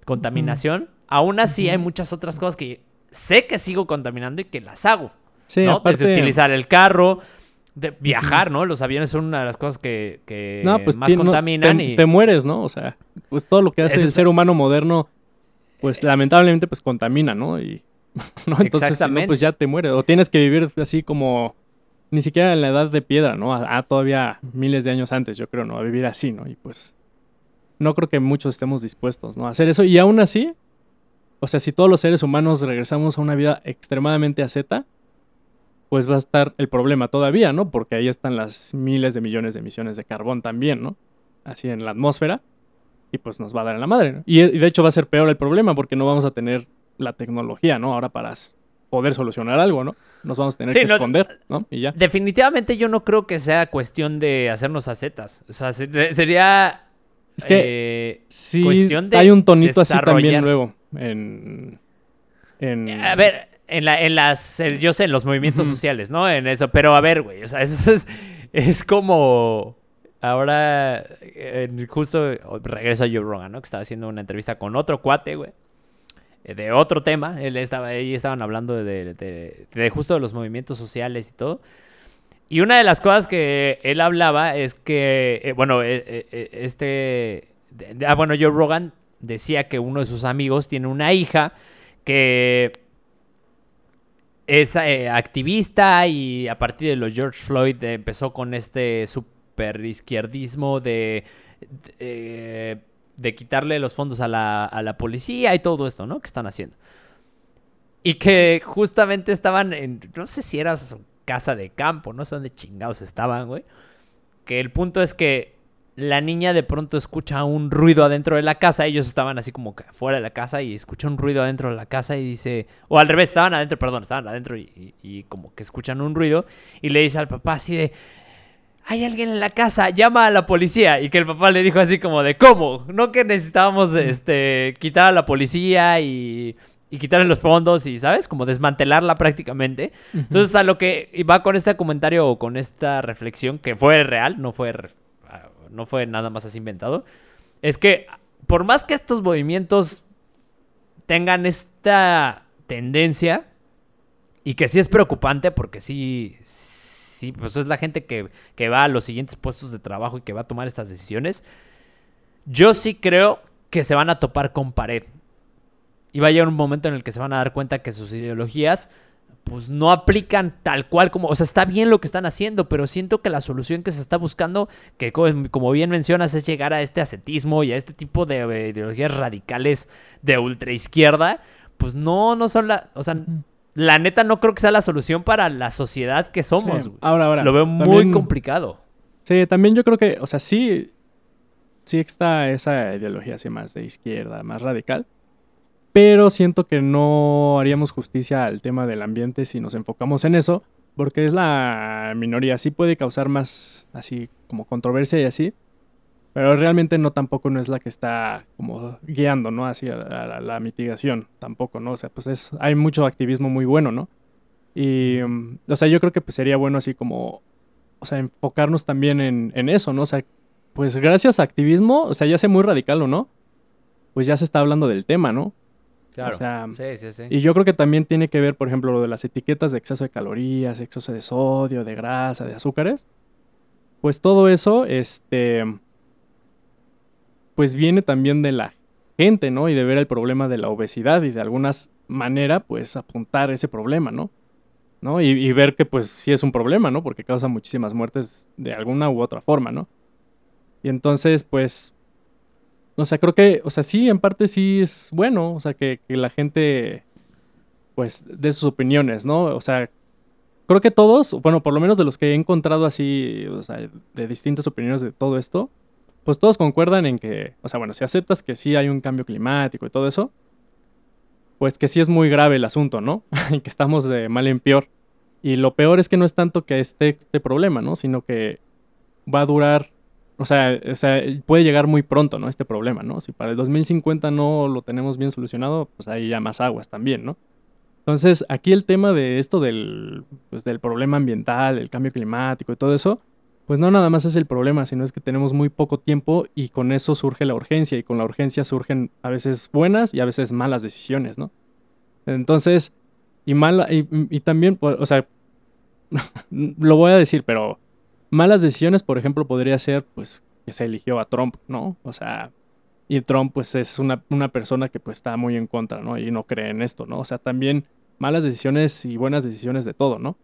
contaminación. Aún así, hay muchas otras cosas que sé que sigo contaminando y que las hago. Sí, ¿no? Desde utilizar el carro, de viajar, ¿no? Los aviones son una de las cosas que, pues, más contaminan te, y... te mueres, ¿no? O sea, pues todo lo que hace el ser humano moderno, pues lamentablemente pues contamina, ¿no? Y ¿no? entonces pues ya te mueres o tienes que vivir así como ni siquiera en la edad de piedra, ¿no? A, todavía miles de años antes, yo creo, ¿no? A vivir así, ¿no? Y pues no creo que muchos estemos dispuestos, ¿no? A hacer eso. Y aún así, o sea, si todos los seres humanos regresamos a una vida extremadamente asceta, pues va a estar el problema todavía, ¿no? Porque ahí están las miles de millones de emisiones de carbón también, ¿no? Así en la atmósfera. Y pues nos va a dar en la madre, ¿no? Y, de hecho va a ser peor el problema porque no vamos a tener la tecnología, ¿no? Ahora para poder solucionar algo, ¿no? Nos vamos a tener que esconder, ¿no? Y ya. Definitivamente yo no creo que sea cuestión de hacernos acetas. O sea, sería... Es que eh, sí, cuestión de hay un tonito así también luego en, en... A ver, en, la, en las, yo sé, en los movimientos sociales, ¿no? En eso, pero a ver, güey, o sea, eso es, es como... Ahora, justo regreso a Joe Rogan, ¿no? Que estaba haciendo una entrevista con otro cuate, güey. Eh, de otro tema. Él estaba, ahí estaban hablando de, de, justo de los movimientos sociales y todo. Y una de las cosas que él hablaba es que, eh, bueno, eh, este... ah, bueno, Joe Rogan decía que uno de sus amigos tiene una hija que es eh, activista y a partir de los George Floyd empezó con este super izquierdismo de, de, quitarle los fondos a la, a la, policía y todo esto, ¿no? Que están haciendo. Y que justamente estaban en, no sé si era su casa de campo, no sé dónde chingados estaban, güey. Que el punto es que la niña de pronto escucha un ruido adentro de la casa. Ellos estaban así como fuera de la casa y escucha un ruido adentro de la casa y dice, o al revés, estaban adentro, perdón, estaban adentro y, como que escuchan un ruido y le dice al papá así de, hay alguien en la casa, llama a la policía. Y que el papá le dijo así como de, ¿cómo? No que necesitábamos este, quitar a la policía y, y quitarle los fondos y, ¿sabes? Como desmantelarla prácticamente. Entonces, a lo que va con este comentario o con esta reflexión, que fue real, no fue no fue nada más así inventado, es que por más que estos movimientos tengan esta tendencia, y que sí es preocupante porque sí, sí, pues es la gente que, que va a los siguientes puestos de trabajo y que va a tomar estas decisiones, yo sí creo que se van a topar con pared. Y va a llegar un momento en el que se van a dar cuenta que sus ideologías pues no aplican tal cual como, o sea, está bien lo que están haciendo, pero siento que la solución que se está buscando, que como bien mencionas, es llegar a este ascetismo y a este tipo de eh, ideologías radicales de ultraizquierda, pues no, no son la, o sea, la neta no creo que sea la solución para la sociedad que somos. ahora, ahora. Lo veo muy complicado. Sí, también yo creo que, o sea, sí, sí está esa ideología así más de izquierda, más radical. Pero siento que no haríamos justicia al tema del ambiente si nos enfocamos en eso, porque es la minoría. Sí puede causar más, así como controversia y así, pero realmente no tampoco no es la que está como guiando, ¿no? Así a la, mitigación, tampoco, ¿no? O sea, pues es, hay mucho activismo muy bueno, ¿no? Y, mm, o sea, yo creo que pues sería bueno así como, o sea, enfocarnos también en, en eso, ¿no? O sea, pues gracias a activismo, o sea, ya sea muy radical o no, pues ya se está hablando del tema, ¿no? Claro. sí, sí, sí. Y yo creo que también tiene que ver, por ejemplo, lo de las etiquetas de exceso de calorías, exceso de sodio, de grasa, de azúcares. Pues todo eso, este, pues viene también de la gente, ¿no? Y de ver el problema de la obesidad y de alguna manera, pues apuntar ese problema, ¿no? ¿No? Y, y, ver que pues sí es un problema, ¿no? Porque causa muchísimas muertes de alguna u otra forma, ¿no? Y entonces, pues, o sea, creo que, o sea, sí, en parte sí es bueno, o sea, que, la gente, pues, dé sus opiniones, ¿no? O sea, creo que todos, bueno, por lo menos de los que he encontrado así, o sea, de distintas opiniones de todo esto, pues todos concuerdan en que, o sea, bueno, si aceptas que sí hay un cambio climático y todo eso, pues que sí es muy grave el asunto, ¿no? y que estamos de mal en peor. Y lo peor es que no es tanto que esté este problema, ¿no? Sino que va a durar o sea, o sea, puede llegar muy pronto, ¿no? Este problema, ¿no? Si para el 2050 no lo tenemos bien solucionado, pues hay ya más aguas también, ¿no? Entonces, aquí el tema de esto del, pues, del problema ambiental, el cambio climático y todo eso, pues no nada más es el problema, sino es que tenemos muy poco tiempo y con eso surge la urgencia y con la urgencia surgen a veces buenas y a veces malas decisiones, ¿no? Entonces, y mala, y, y también, pues, o sea, lo voy a decir, pero Malas decisiones, por ejemplo, podría ser, pues, que se eligió a Trump, ¿no? O sea, y Trump, pues, es una, una persona que, pues, está muy en contra, ¿no? Y no cree en esto, ¿no? O sea, también malas decisiones y buenas decisiones de todo, ¿no?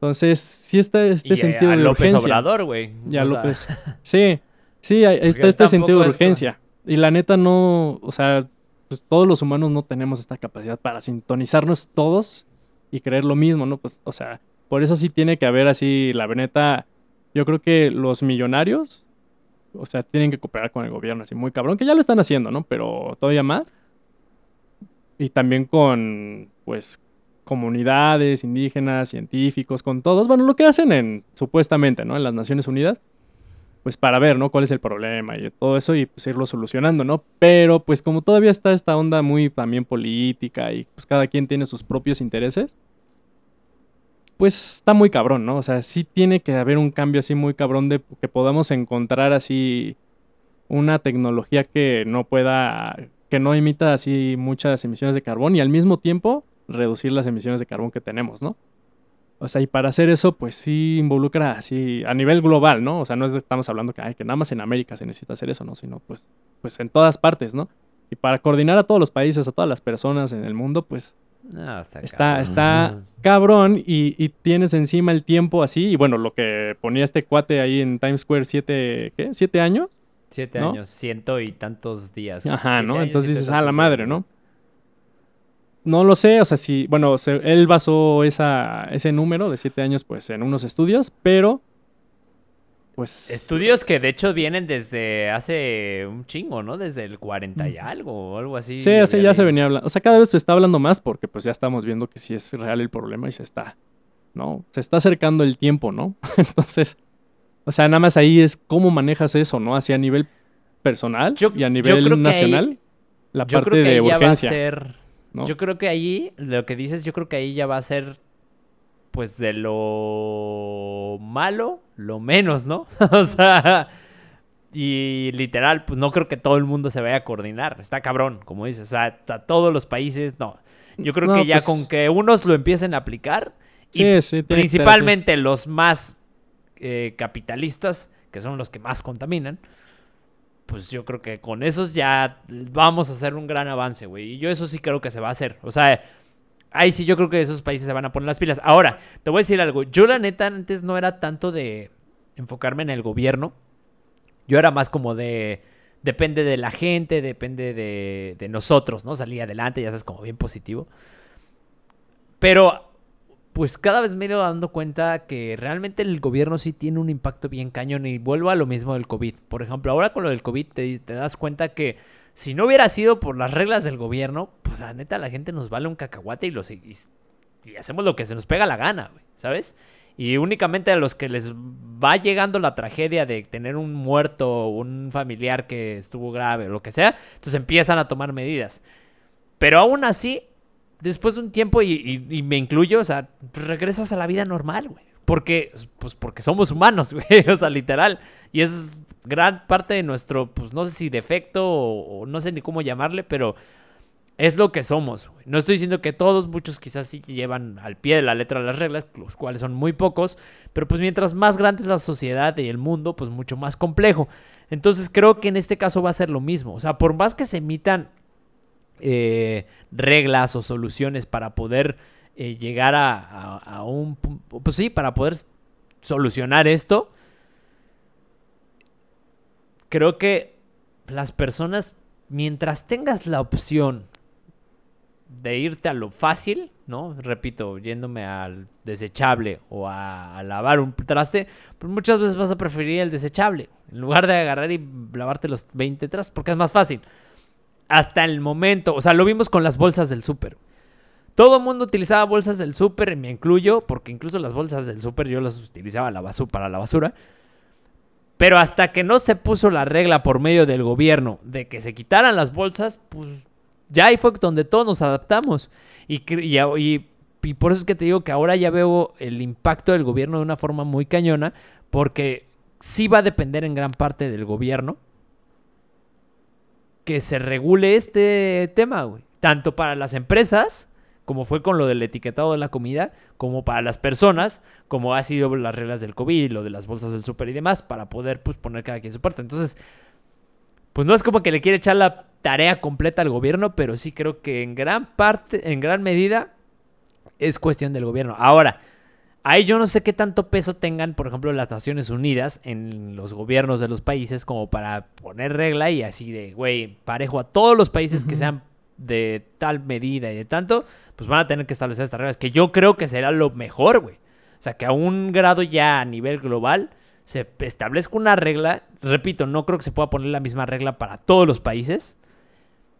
Entonces, sí está este sentido a de López urgencia. Obrador, güey. Ya López. Sí, sí, está este sentido de urgencia. Y la neta no, o sea, pues todos los humanos no tenemos esta capacidad para sintonizarnos todos y creer lo mismo, ¿no? Pues, o sea, por eso sí tiene que haber así, la neta, yo creo que los millonarios, o sea, tienen que cooperar con el gobierno, así muy cabrón, que ya lo están haciendo, ¿no? Pero todavía más. Y también con, pues, comunidades indígenas, científicos, con todos, bueno, lo que hacen en, supuestamente, ¿no? En las Naciones Unidas, pues para ver, ¿no? Cuál es el problema y todo eso y pues irlo solucionando, ¿no? Pero pues como todavía está esta onda muy también política y pues cada quien tiene sus propios intereses, pues está muy cabrón, ¿no? O sea, sí tiene que haber un cambio así muy cabrón de que podamos encontrar así una tecnología que no pueda, que no emita así muchas emisiones de carbón y al mismo tiempo reducir las emisiones de carbón que tenemos, ¿no? O sea, y para hacer eso, pues sí involucra así a nivel global, ¿no? O sea, no es, estamos hablando que, ay, que nada más en América se necesita hacer eso, ¿no? Sino pues, pues en todas partes, ¿no? Y para coordinar a todos los países, a todas las personas en el mundo, pues está, está, cabrón, está cabrón y, y, tienes encima el tiempo así. Y bueno, lo que ponía este cuate ahí en Times Square, siete, ¿qué? ¿Siete años? Siete años, ciento y tantos días. Ajá, ¿no? Entonces dices, ah, la madre, ¿no? No lo sé, o sea, si, bueno, él basó esa, ese número de siete años, pues, en unos estudios, pero, pues... Estudios que, de hecho, vienen desde hace un chingo, ¿no? Desde el 40 y algo, o algo así. Sí, sea, ya se venía hablando, o sea, cada vez se está hablando más porque, pues, ya estamos viendo que sí es real el problema y se está, ¿no? Se está acercando el tiempo, ¿no? Entonces, o sea, nada más ahí es cómo manejas eso, ¿no? Así a nivel personal y a nivel nacional, la parte de urgencia. Yo creo que ahí, lo que dices, yo creo que ahí ya va a ser, pues, de lo malo, lo menos, ¿no? o sea, y literal, pues no creo que todo el mundo se vaya a coordinar. Está cabrón, como dices, o sea, a todos los países, no. Yo creo que ya pues con que unos lo empiecen a aplicar, y principalmente los más eh, capitalistas, que son los que más contaminan, pues yo creo que con esos ya vamos a hacer un gran avance, güey. Y yo eso sí creo que se va a hacer. O sea, ahí sí yo creo que esos países se van a poner las pilas. Ahora, te voy a decir algo. Yo la neta antes no era tanto de enfocarme en el gobierno. Yo era más como de... Depende de la gente, depende de, de nosotros, ¿no? Salir adelante, ya sabes, como bien positivo. Pero pues cada vez me he ido dando cuenta que realmente el gobierno sí tiene un impacto bien cañón y vuelvo a lo mismo del COVID. Por ejemplo, ahora con lo del COVID te, das cuenta que si no hubiera sido por las reglas del gobierno, pues la neta la gente nos vale un cacahuate y, los, y, hacemos lo que se nos pega la gana, ¿sabes? Y únicamente a los que les va llegando la tragedia de tener un muerto, un familiar que estuvo grave o lo que sea, entonces empiezan a tomar medidas. Pero aún así, después de un tiempo, y, me incluyo, o sea, regresas a la vida normal, güey. Porque, pues porque somos humanos, güey, o sea, literal. Y es gran parte de nuestro, pues no sé si defecto o, no sé ni cómo llamarle, pero es lo que somos. Güey. No estoy diciendo que todos, muchos quizás sí llevan al pie de la letra las reglas, los cuales son muy pocos, pero pues mientras más grande es la sociedad y el mundo, pues mucho más complejo. Entonces creo que en este caso va a ser lo mismo. O sea, por más que se emitan eh, reglas o soluciones para poder eh, llegar a, un... Pues sí, para poder solucionar esto. Creo que las personas, mientras tengas la opción de irte a lo fácil, ¿no? Repito, yéndome al desechable o a, lavar un traste, pues muchas veces vas a preferir el desechable, en lugar de agarrar y lavarte los 20 trastes, porque es más fácil hasta el momento. O sea, lo vimos con las bolsas del súper. Todo el mundo utilizaba bolsas del súper, me incluyo, porque incluso las bolsas del súper yo las utilizaba para la basura. Pero hasta que no se puso la regla por medio del gobierno de que se quitaran las bolsas, pues ya ahí fue donde todos nos adaptamos. Y, y, y por eso es que te digo que ahora ya veo el impacto del gobierno de una forma muy cañona, porque sí va a depender en gran parte del gobierno que se regule este tema, güey. Tanto para las empresas, como fue con lo del etiquetado de la comida, como para las personas, como ha sido las reglas del COVID, lo de las bolsas del súper y demás, para poder pues, poner cada quien su parte. Entonces, pues no es como que le quiere echar la tarea completa al gobierno, pero sí creo que en gran parte, en gran medida, es cuestión del gobierno. Ahora, Ahí yo no sé qué tanto peso tengan, por ejemplo, las Naciones Unidas en los gobiernos de los países como para poner regla y así de, güey, parejo a todos los países que sean de tal medida y de tanto, pues van a tener que establecer estas reglas, que yo creo que será lo mejor, güey. O sea, que a un grado ya a nivel global se establezca una regla, repito, no creo que se pueda poner la misma regla para todos los países,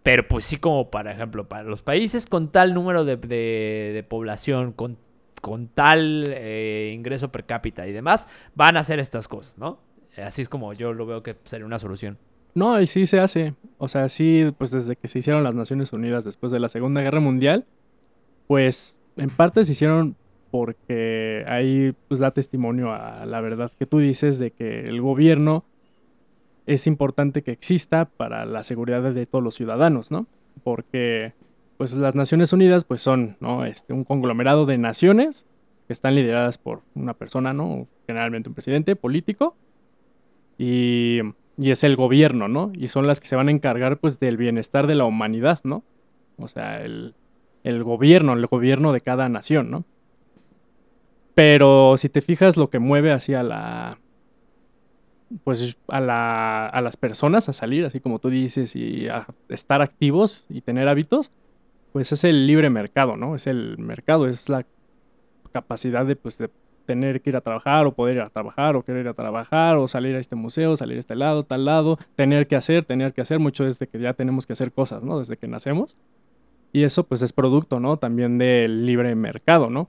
pero pues sí como, por ejemplo, para los países con tal número de, de población, con con tal eh, ingreso per cápita y demás, van a hacer estas cosas, ¿no? Así es como yo lo veo que sería una solución. No, y sí se hace. O sea, sí, pues desde que se hicieron las Naciones Unidas después de la Segunda Guerra Mundial, pues en parte se hicieron porque ahí pues da testimonio a la verdad que tú dices de que el gobierno es importante que exista para la seguridad de todos los ciudadanos, ¿no? Porque pues las Naciones Unidas pues son ¿no? este, un conglomerado de naciones que están lideradas por una persona, ¿no? Generalmente un presidente político. Y, es el gobierno, ¿no? Y son las que se van a encargar pues del bienestar de la humanidad, ¿no? O sea, el, el gobierno, el gobierno de cada nación, ¿no? Pero si te fijas lo que mueve hacia la, pues a, la, a, las personas a salir, así como tú dices, y a estar activos y tener hábitos, pues es el libre mercado, ¿no? Es el mercado, es la capacidad de, pues, de tener que ir a trabajar o poder ir a trabajar o querer ir a trabajar o salir a este museo, salir a este lado, tal lado, tener que hacer, tener que hacer, mucho desde que ya tenemos que hacer cosas, ¿no? Desde que nacemos. Y eso pues es producto, ¿no? También del libre mercado, ¿no?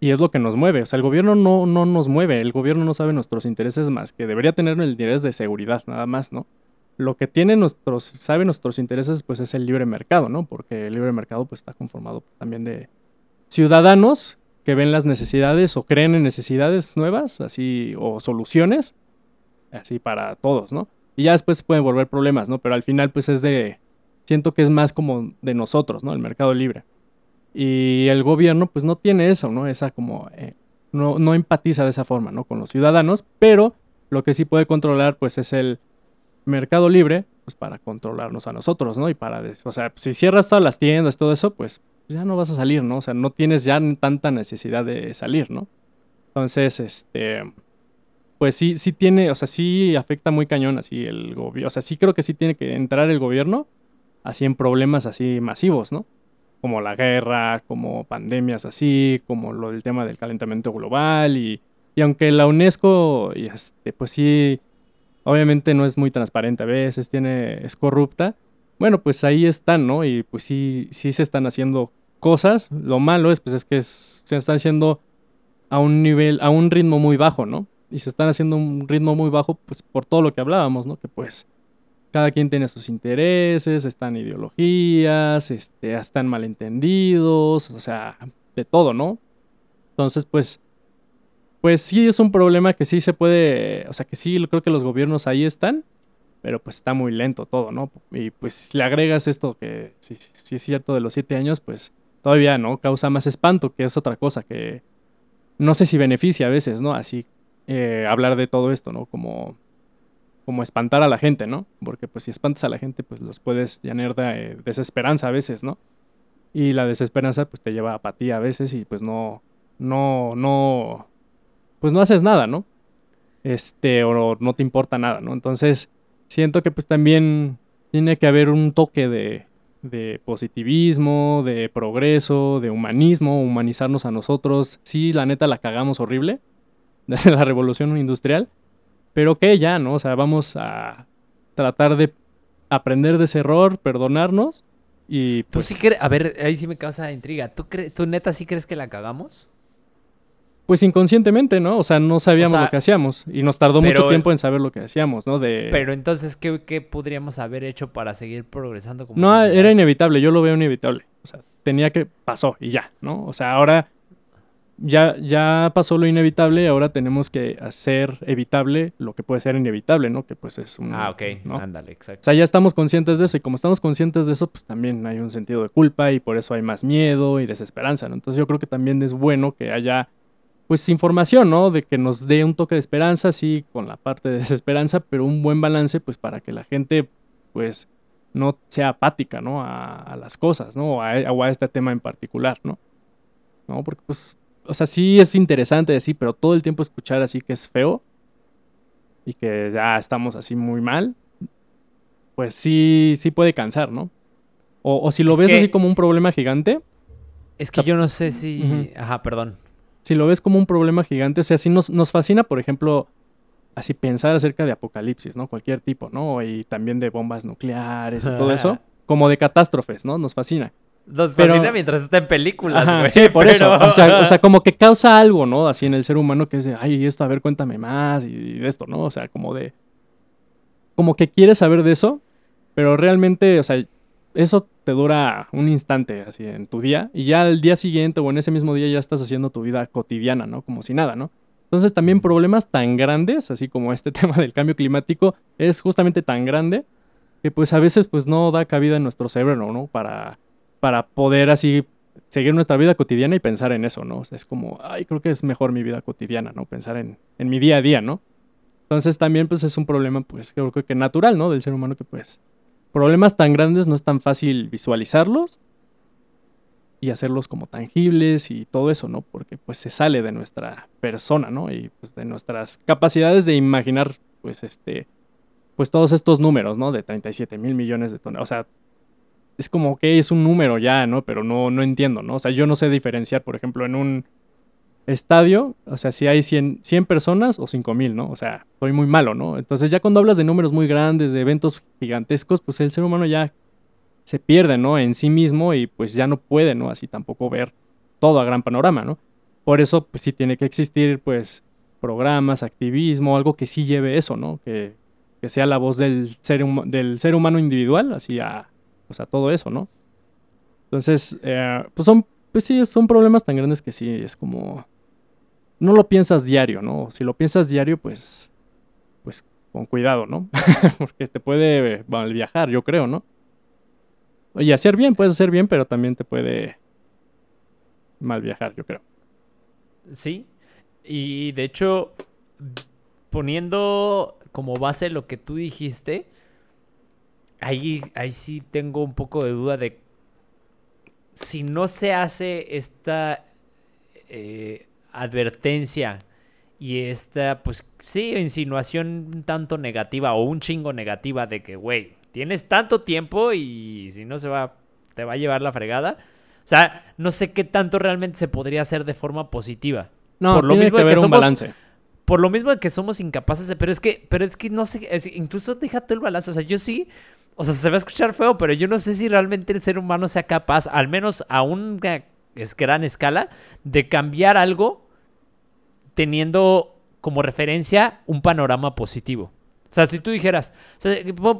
Y es lo que nos mueve. O sea, el gobierno no, no nos mueve. El gobierno no sabe nuestros intereses más que debería tener el interés de seguridad, nada más, ¿no? Lo que tiene nuestros, sabe nuestros intereses, pues es el libre mercado, ¿no? Porque el libre mercado pues está conformado también de ciudadanos que ven las necesidades o creen en necesidades nuevas, así, o soluciones, así para todos, ¿no? Y ya después pueden volver problemas, ¿no? Pero al final pues es de, siento que es más como de nosotros, ¿no? El mercado libre. Y el gobierno pues no tiene eso, ¿no? Esa como, eh, no, no empatiza de esa forma, ¿no? Con los ciudadanos, pero lo que sí puede controlar pues es el Mercado Libre, pues para controlarnos a nosotros, ¿no? Y para, o sea, si cierras todas las tiendas, todo eso, pues ya no vas a salir, ¿no? O sea, no tienes ya tanta necesidad de salir, ¿no? Entonces, este, pues sí, sí tiene, o sea, sí afecta muy cañón así el gobierno, o sea, sí creo que sí tiene que entrar el gobierno así en problemas así masivos, ¿no? Como la guerra, como pandemias así, como lo del tema del calentamiento global y, y aunque la UNESCO, este, pues sí obviamente no es muy transparente a veces, tiene, es corrupta. Bueno, pues ahí están, ¿no? Y pues sí, sí se están haciendo cosas. Lo malo es, pues es que se están haciendo a un nivel, a un ritmo muy bajo, ¿no? Y se están haciendo un ritmo muy bajo, pues por todo lo que hablábamos, ¿no? Que pues cada quien tiene sus intereses, están ideologías, este, están malentendidos, o sea, de todo, ¿no? Entonces, pues pues sí es un problema que sí se puede, o sea, que sí creo que los gobiernos ahí están, pero pues está muy lento todo, ¿no? Y pues si le agregas esto que sí, sí es cierto de los siete años, pues todavía, ¿no? Causa más espanto, que es otra cosa que no sé si beneficia a veces, ¿no? Así eh, hablar de todo esto, ¿no? Como, como espantar a la gente, ¿no? Porque pues si espantas a la gente, pues los puedes llenar de desesperanza a veces, ¿no? Y la desesperanza pues te lleva a apatía a veces y pues no, no, no, pues no haces nada, ¿no? Este, o no te importa nada, ¿no? Entonces, siento que pues también tiene que haber un toque de, de positivismo, de progreso, de humanismo, humanizarnos a nosotros. Sí, la neta la cagamos horrible desde la revolución industrial, pero que ya, ¿no? O sea, vamos a tratar de aprender de ese error, perdonarnos y pues... ¿Tú sí crees? A ver, ahí sí me causa intriga. ¿Tú, ¿Tú neta sí crees que la cagamos? Pues inconscientemente, ¿no? O sea, no sabíamos lo que hacíamos y nos tardó mucho tiempo en saber lo que hacíamos, ¿no? De... Pero entonces, ¿qué, ¿qué, podríamos haber hecho para seguir progresando como No, era inevitable, yo lo veo inevitable. O sea, tenía que... pasó y ya, ¿no? O sea, ahora ya, ya pasó lo inevitable, ahora tenemos que hacer evitable lo que puede ser inevitable, ¿no? Que pues es un... Ah, ok, ándale, exacto. O sea, ya estamos conscientes de eso y como estamos conscientes de eso, pues también hay un sentido de culpa y por eso hay más miedo y desesperanza, ¿no? Entonces yo creo que también es bueno que haya pues información, ¿no? De que nos dé un toque de esperanza, sí, con la parte de desesperanza, pero un buen balance, pues para que la gente, pues, no sea apática, ¿no? A, las cosas, ¿no? O a, este tema en particular, ¿no? ¿No? Porque, pues, o sea, sí es interesante decir, pero todo el tiempo escuchar así que es feo y que ya estamos así muy mal, pues sí, sí puede cansar, ¿no? O, si lo ves así como un problema gigante. Es que yo no sé si... Ajá, perdón. Si lo ves como un problema gigante, o sea, si nos, nos fascina, por ejemplo, así pensar acerca de apocalipsis, ¿no? Cualquier tipo, ¿no? Y también de bombas nucleares y todo eso. Como de catástrofes, ¿no? Nos fascina. Nos fascina mientras está en películas, güey. Sí, por eso. O sea, como que causa algo, ¿no? Así en el ser humano que es de, ay, esto, a ver, cuéntame más y de esto, ¿no? O sea, como de... Como que quieres saber de eso, pero realmente, o sea, eso te dura un instante así en tu día y ya al día siguiente o en ese mismo día ya estás haciendo tu vida cotidiana, ¿no? Como si nada, ¿no? Entonces también problemas tan grandes, así como este tema del cambio climático, es justamente tan grande que pues a veces pues no da cabida en nuestro cerebro, ¿no? Para, para poder así seguir nuestra vida cotidiana y pensar en eso, ¿no? es como, ay, creo que es mejor mi vida cotidiana, ¿no? Pensar en, en mi día a día, ¿no? Entonces también pues es un problema pues creo que natural, ¿no? Del ser humano que pues problemas tan grandes no es tan fácil visualizarlos y hacerlos como tangibles y todo eso, ¿no? Porque pues se sale de nuestra persona, ¿no? Y pues, de nuestras capacidades de imaginar, pues este, pues todos estos números, ¿no? De 37 mil millones de toneladas. O sea, es como que es un número ya, ¿no? Pero no, no entiendo, ¿no? O sea, yo no sé diferenciar, por ejemplo, en un estadio, o sea, si hay 100, 100 personas o 5 mil, ¿no? O sea, soy muy malo, ¿no? Entonces ya cuando hablas de números muy grandes, de eventos gigantescos, pues el ser humano ya se pierde, ¿no? En sí mismo y pues ya no puede, ¿no? Así tampoco ver todo a gran panorama, ¿no? Por eso, pues sí tiene que existir, pues, programas, activismo, algo que sí lleve eso, ¿no? Que, sea la voz del ser, del ser humano individual, así a, pues, a todo eso, ¿no? Entonces, eh, pues son, pues sí, son problemas tan grandes que sí, es como, no lo piensas diario, ¿no? Si lo piensas diario, pues, pues con cuidado, ¿no? Porque te puede mal viajar, yo creo, ¿no? Y hacer bien, puedes hacer bien, pero también te puede mal viajar, yo creo. Sí. Y de hecho, poniendo como base lo que tú dijiste, ahí, ahí sí tengo un poco de duda de si no se hace esta eh, advertencia y esta, pues sí, insinuación un tanto negativa o un chingo negativa de que, güey, tienes tanto tiempo y si no se va, te va a llevar la fregada. O sea, no sé qué tanto realmente se podría hacer de forma positiva. No, por lo mismo que, que un balance. Por lo mismo de que somos incapaces de, pero es que, pero es que no sé, incluso déjate el balance, o sea, yo sí, o sea, se va a escuchar feo, pero yo no sé si realmente el ser humano sea capaz, al menos a una gran escala, de cambiar algo teniendo como referencia un panorama positivo. O sea, si tú dijeras,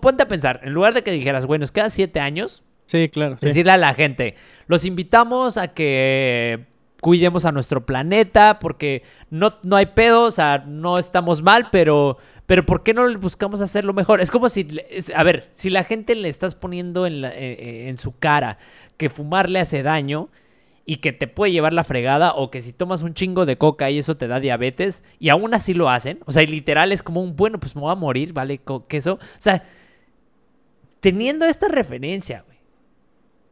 ponte a pensar, en lugar de que dijeras, bueno, es cada siete años. Sí, claro. Decirle a la gente, los invitamos a que cuidemos a nuestro planeta porque no, no hay pedo, o sea, no estamos mal, pero, pero ¿por qué no buscamos hacerlo mejor? Es como si, a ver, si la gente le estás poniendo en, eh, eh, en su cara que fumar le hace daño, y que te puede llevar la fregada o que si tomas un chingo de coca y eso te da diabetes y aún así lo hacen. O sea, literal es como un, bueno, pues me voy a morir, ¿vale? Queso. O sea, teniendo esta referencia, güey,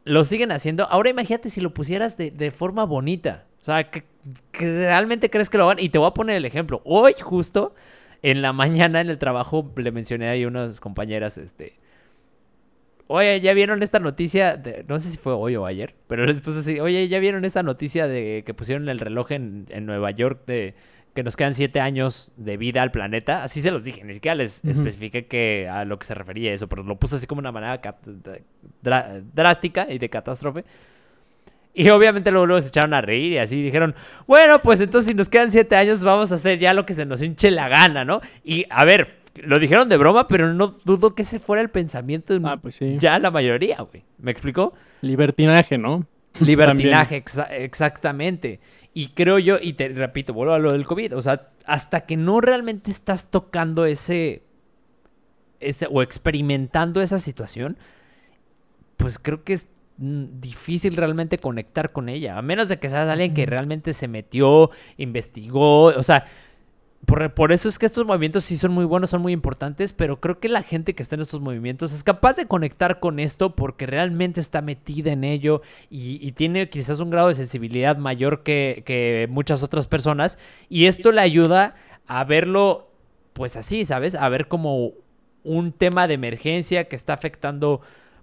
lo siguen haciendo. Ahora imagínate si lo pusieras de, forma bonita. O sea, que, realmente crees que lo van. Y te voy a poner el ejemplo. Hoy justo en la mañana en el trabajo le mencioné a unas compañeras, este Oye, ¿ya vieron esta noticia? De, no sé si fue hoy o ayer, pero les puse así, oye, ¿ya vieron esta noticia de que pusieron el reloj en, Nueva York de que nos quedan siete años de vida al planeta? Así se los dije, ni siquiera les especifiqué que, a lo que se refería eso, pero lo puse así como una manera drástica y de catástrofe. Y obviamente luego, luego, se echaron a reír y así dijeron, bueno, pues entonces si nos quedan siete años vamos a hacer ya lo que se nos hinche la gana, ¿no? Y a ver, lo dijeron de broma, pero no dudo que ese fuera el pensamiento de ah, pues ya la mayoría, güey. ¿Me explicó? Libertinaje, ¿no? Libertinaje, exactamente. Y creo yo, y te repito, vuelvo a lo del COVID, o sea, hasta que no realmente estás tocando ese, ese o experimentando esa situación, pues creo que es difícil realmente conectar con ella, a menos de que seas alguien que realmente se metió, investigó, o sea, por, eso es que estos movimientos sí son muy buenos, son muy importantes, pero creo que la gente que está en estos movimientos es capaz de conectar con esto porque realmente está metida en ello y, tiene quizás un grado de sensibilidad mayor que, muchas otras personas. Y esto le ayuda a verlo, pues así, ¿sabes? A ver como un tema de emergencia que está afectando,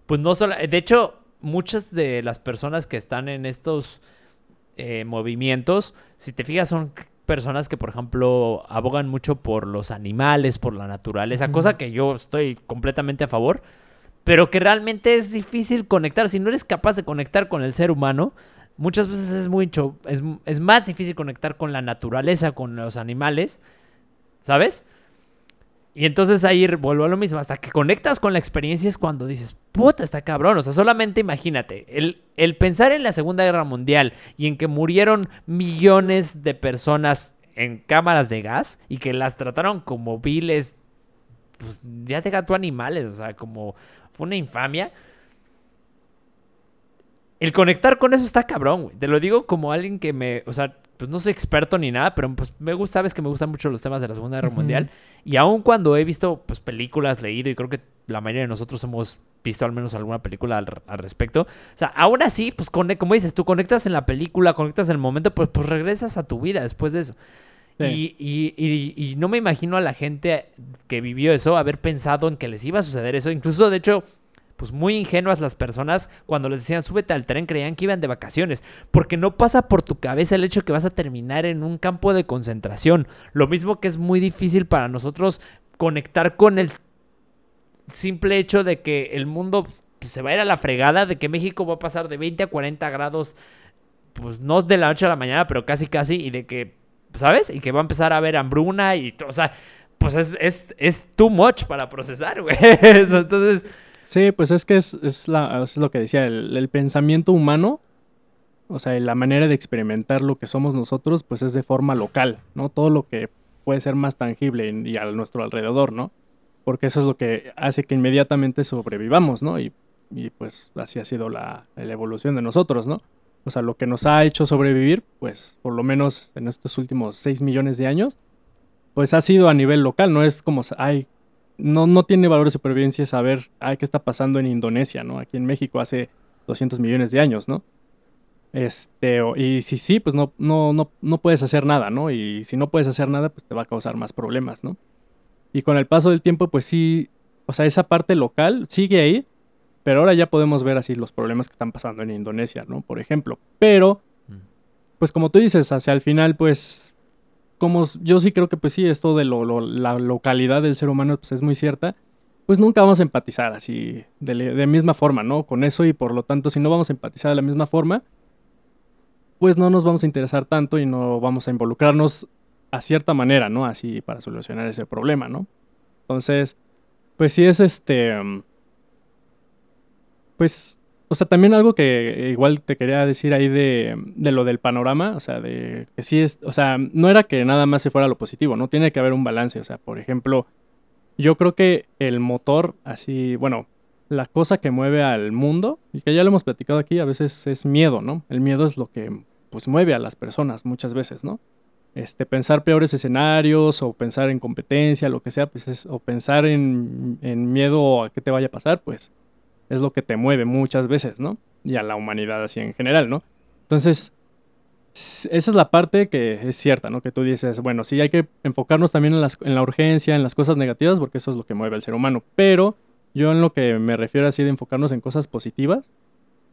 pues no solo... De hecho, muchas de las personas que están en estos eh, movimientos, si te fijas, son personas que, por ejemplo, abogan mucho por los animales, por la naturaleza, cosa que yo estoy completamente a favor, pero que realmente es difícil conectar. Si no eres capaz de conectar con el ser humano, muchas veces es mucho, es, es más difícil conectar con la naturaleza, con los animales, ¿sabes? Y entonces ahí vuelvo a lo mismo, hasta que conectas con la experiencia es cuando dices, puta, está cabrón. O sea, solamente imagínate, el, el pensar en la Segunda Guerra Mundial y en que murieron millones de personas en cámaras de gas y que las trataron como viles, pues ya te gató animales, o sea, como fue una infamia. El conectar con eso está cabrón, güey. Te lo digo como alguien que me, o sea, pues no soy experto ni nada, pero pues me gusta, sabes que me gustan mucho los temas de la Segunda Guerra Mundial. Y aun cuando he visto pues películas, leído, y creo que la mayoría de nosotros hemos visto al menos alguna película al, respecto. O sea, aún así, pues como dices, tú conectas en la película, conectas en el momento, pues, pues regresas a tu vida después de eso. Y, y, y, no me imagino a la gente que vivió eso haber pensado en que les iba a suceder eso. Incluso, de hecho, pues muy ingenuas las personas cuando les decían súbete al tren creían que iban de vacaciones, porque no pasa por tu cabeza el hecho que vas a terminar en un campo de concentración. Lo mismo que es muy difícil para nosotros conectar con el simple hecho de que el mundo pues, se va a ir a la fregada, de que México va a pasar de 20 a 40 grados, pues no de la noche a la mañana, pero casi casi, y de que, ¿sabes? Y que va a empezar a haber hambruna y, o sea, pues es, es, es too much para procesar, güey. Entonces Sí, pues es que es, es, lo que decía, el, pensamiento humano, o sea, la manera de experimentar lo que somos nosotros, pues es de forma local, ¿no? Todo lo que puede ser más tangible y a nuestro alrededor, ¿no? Porque eso es lo que hace que inmediatamente sobrevivamos, ¿no? Y, y pues así ha sido la, la, evolución de nosotros, ¿no? O sea, lo que nos ha hecho sobrevivir, pues por lo menos en estos últimos 6 millones de años, pues ha sido a nivel local, no es como, ay, no, no tiene valor de supervivencia saber ay, qué está pasando en Indonesia, ¿no? Aquí en México hace 200 millones de años, ¿no? Este, y si sí, pues no, no, no, no puedes hacer nada, ¿no? Y si no puedes hacer nada, pues te va a causar más problemas, ¿no? Y con el paso del tiempo, pues sí, o sea, esa parte local sigue ahí, pero ahora ya podemos ver así los problemas que están pasando en Indonesia, ¿no? Por ejemplo. Pero, mm. pues como tú dices, hacia el final, pues yo sí creo que pues sí, esto de la localidad del ser humano pues es muy cierta, pues nunca vamos a empatizar así de, de misma forma, ¿no? Con eso y por lo tanto si no vamos a empatizar de la misma forma, pues no nos vamos a interesar tanto y no vamos a involucrarnos a cierta manera, ¿no? Así para solucionar ese problema, ¿no? Entonces, pues sí es este... Pues o sea, también algo que igual te quería decir ahí de, de, lo del panorama, o sea, de que sí es, o sea, no era que nada más se fuera lo positivo, ¿no? Tiene que haber un balance, o sea, por ejemplo, yo creo que el motor, así, bueno, la cosa que mueve al mundo, y que ya lo hemos platicado aquí, a veces es miedo, ¿no? El miedo es lo que, pues, mueve a las personas muchas veces, ¿no? Este, pensar peores escenarios o pensar en competencia, lo que sea, pues es, o pensar en, en miedo a qué te vaya a pasar, pues es lo que te mueve muchas veces, ¿no? Y a la humanidad así en general, ¿no? Entonces, esa es la parte que es cierta, ¿no? Que tú dices, bueno, sí hay que enfocarnos también en, en la urgencia, en las cosas negativas, porque eso es lo que mueve al ser humano. Pero yo en lo que me refiero así de enfocarnos en cosas positivas,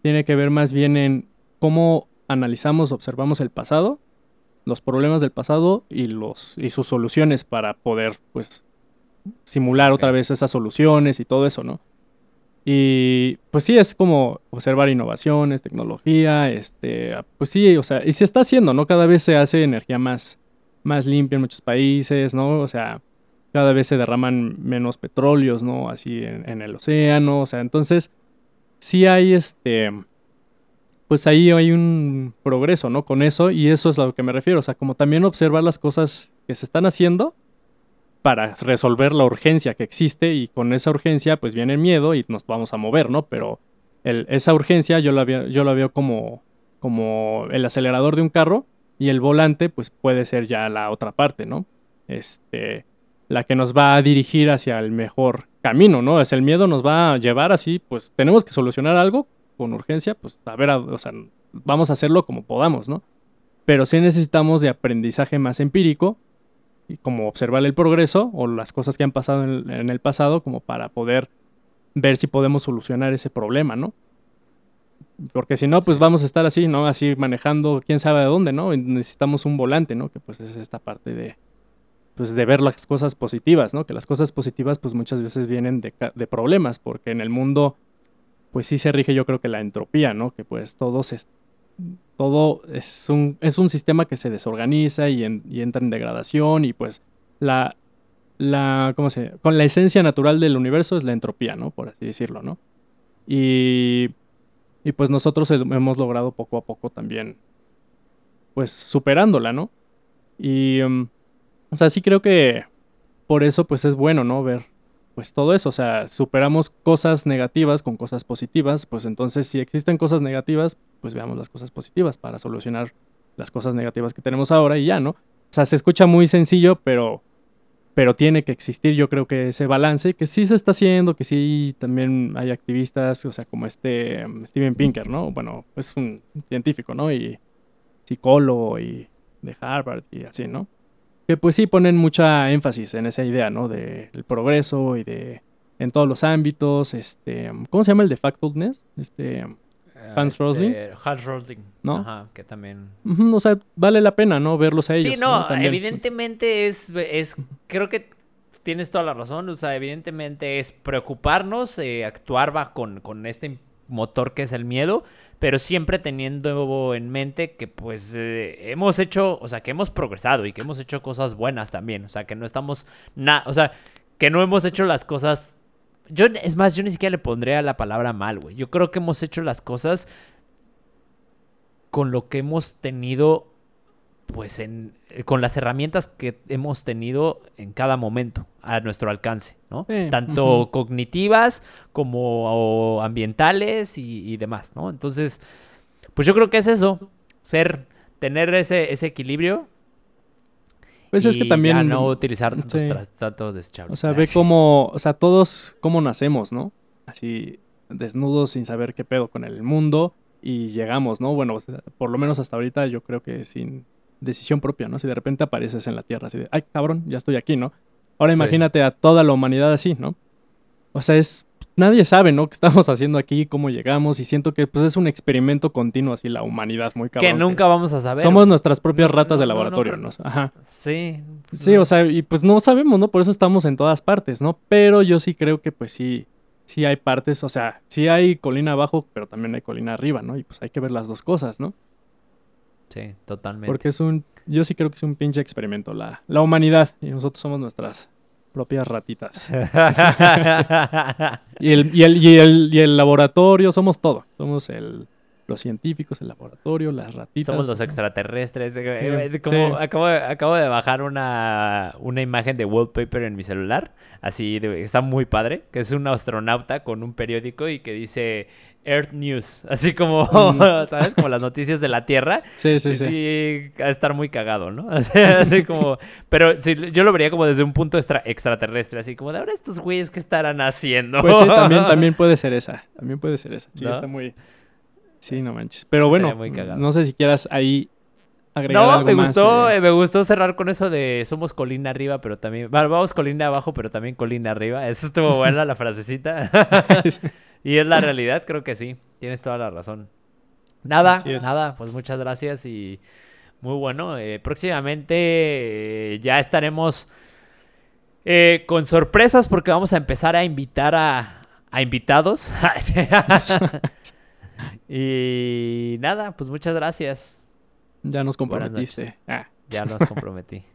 tiene que ver más bien en cómo analizamos, observamos el pasado, los problemas del pasado y, los, y sus soluciones para poder, pues, simular otra vez esas soluciones y todo eso, ¿no? Y pues sí, es como observar innovaciones, tecnología, este, pues sí, o sea, y se está haciendo, ¿no? Cada vez se hace energía más, más limpia en muchos países, ¿no? O sea, cada vez se derraman menos petróleos, ¿no? Así en, el océano, o sea, entonces sí hay este, pues ahí hay un progreso, ¿no? Con eso, y eso es a lo que me refiero, o sea, como también observar las cosas que se están haciendo para resolver la urgencia que existe y con esa urgencia pues viene el miedo y nos vamos a mover, ¿no? Pero esa urgencia yo la, veo, yo la veo como, como el acelerador de un carro y el volante pues puede ser ya la otra parte, ¿no? este, la que nos va a dirigir hacia el mejor camino, ¿no? Es el miedo nos va a llevar así, pues tenemos que solucionar algo con urgencia, pues a ver, o sea, vamos a hacerlo como podamos, ¿no? Pero sí necesitamos de aprendizaje más empírico, y como observar el progreso o las cosas que han pasado en el pasado, como para poder ver si podemos solucionar ese problema, ¿no? Porque si no, pues vamos a estar así, ¿no? Así manejando quién sabe de dónde, ¿no? necesitamos un volante, ¿no? Que pues es esta parte de, pues de ver las cosas positivas, ¿no? Que las cosas positivas pues muchas veces vienen de, de problemas, porque en el mundo pues sí se rige yo creo que la entropía, ¿no? Que pues todo, se, todo es, un, es un sistema que se desorganiza y, y entra en degradación y pues la, la, ¿cómo se Con la esencia natural del universo es la entropía, ¿no? Por así decirlo, ¿no? Y, y pues nosotros hemos logrado poco a poco también, pues superándola, ¿no? Y, um, o sea, sí creo que por eso pues es bueno, ¿no? Ver pues todo eso, o sea, superamos cosas negativas con cosas positivas, pues entonces si existen cosas negativas, pues veamos las cosas positivas para solucionar las cosas negativas que tenemos ahora y ya, ¿no? O sea, se escucha muy sencillo, pero pero tiene que existir yo creo que ese balance, que sí se está haciendo, que sí también hay activistas, o sea, como este um, Steven Pinker, ¿no? Bueno, es un científico, ¿no? Y psicólogo y de Harvard y así, ¿no? Que pues sí ponen mucha énfasis en esa idea, ¿no? Del progreso y de en todos los ámbitos, este, ¿cómo se llama el de factfulness? Este, Hans este, Rosling. Hans Rosling. ¿No? Ajá, que también. o sea, vale la pena, ¿no? Verlos a ellos. Sí, no, evidentemente es, es. Creo que tienes toda la razón. O sea, evidentemente es preocuparnos, eh, actuar va con, con este motor que es el miedo, pero siempre teniendo en mente que pues eh, hemos hecho, o sea, que hemos progresado y que hemos hecho cosas buenas también, o sea, que no estamos nada, o sea, que no hemos hecho las cosas yo, es más, yo ni siquiera le pondría la palabra mal, güey. Yo creo que hemos hecho las cosas con lo que hemos tenido, pues, en, eh, con las herramientas que hemos tenido en cada momento a nuestro alcance, ¿no? Tanto cognitivas como ambientales y, demás, ¿no? Entonces, pues yo creo que es eso, ser, tener ese, ese equilibrio pues es que también. no utilizar tantos desechables. O sea, ve cómo. O sea, todos cómo nacemos, ¿no? Así, desnudos sin saber qué pedo con el mundo. Y llegamos, ¿no? Bueno, por lo menos hasta ahorita yo creo que sin decisión propia, ¿no? Si de repente apareces en la Tierra así de, ay, cabrón, ya estoy aquí, ¿no? Ahora imagínate a toda la humanidad así, ¿no? O sea, es nadie sabe, ¿no? ¿Qué estamos haciendo aquí? ¿Cómo llegamos? Y siento que pues es un experimento continuo así la humanidad, muy cabrón. Que nunca vamos a saber. Somos nuestras propias ratas de laboratorio, ¿no? Ajá. Sí. Sí, o sea, y pues no sabemos, ¿no? Por eso estamos en todas partes, ¿no? Pero yo sí creo que pues sí, sí hay partes, o sea, sí hay colina abajo, pero también hay colina arriba, ¿no? Y pues hay que ver las dos cosas, ¿no? Sí, totalmente. Porque es un, yo sí creo que es un pinche experimento, la, la humanidad, y nosotros somos nuestras propias ratitas. y, el, y, el, y, el, y, el, laboratorio, somos todo. Somos el, los científicos, el laboratorio, las ratitas. Somos los extraterrestres. Como, acabo, acabo, de bajar una, una imagen de wallpaper en mi celular. Así, está muy padre. Que es un astronauta con un periódico y que dice Earth News, así como, mm. ¿sabes? Como las noticias de la Tierra. Sí, sí, sí. Sí, a estar muy cagado, ¿no? así como, pero sí, yo lo vería como desde un punto extraterrestre, así como de ahora estos güeyes que estarán haciendo. Pues sí, también, también puede ser esa, también puede ser esa. Sí, está muy... Sí, no manches. Pero bueno, no sé si quieras ahí agregar no, me gustó, eh. me gustó cerrar con eso de somos colina arriba, pero también, vamos colina abajo, pero también colina arriba. Eso estuvo buena la frasecita. Y es la realidad, creo que sí. Tienes toda la razón. Nada, nada, pues muchas gracias y muy bueno. Eh, próximamente eh, ya estaremos eh, con sorpresas porque vamos a empezar a invitar a, a invitados. y nada, pues muchas gracias. Ya nos comprometiste. Ya nos comprometí.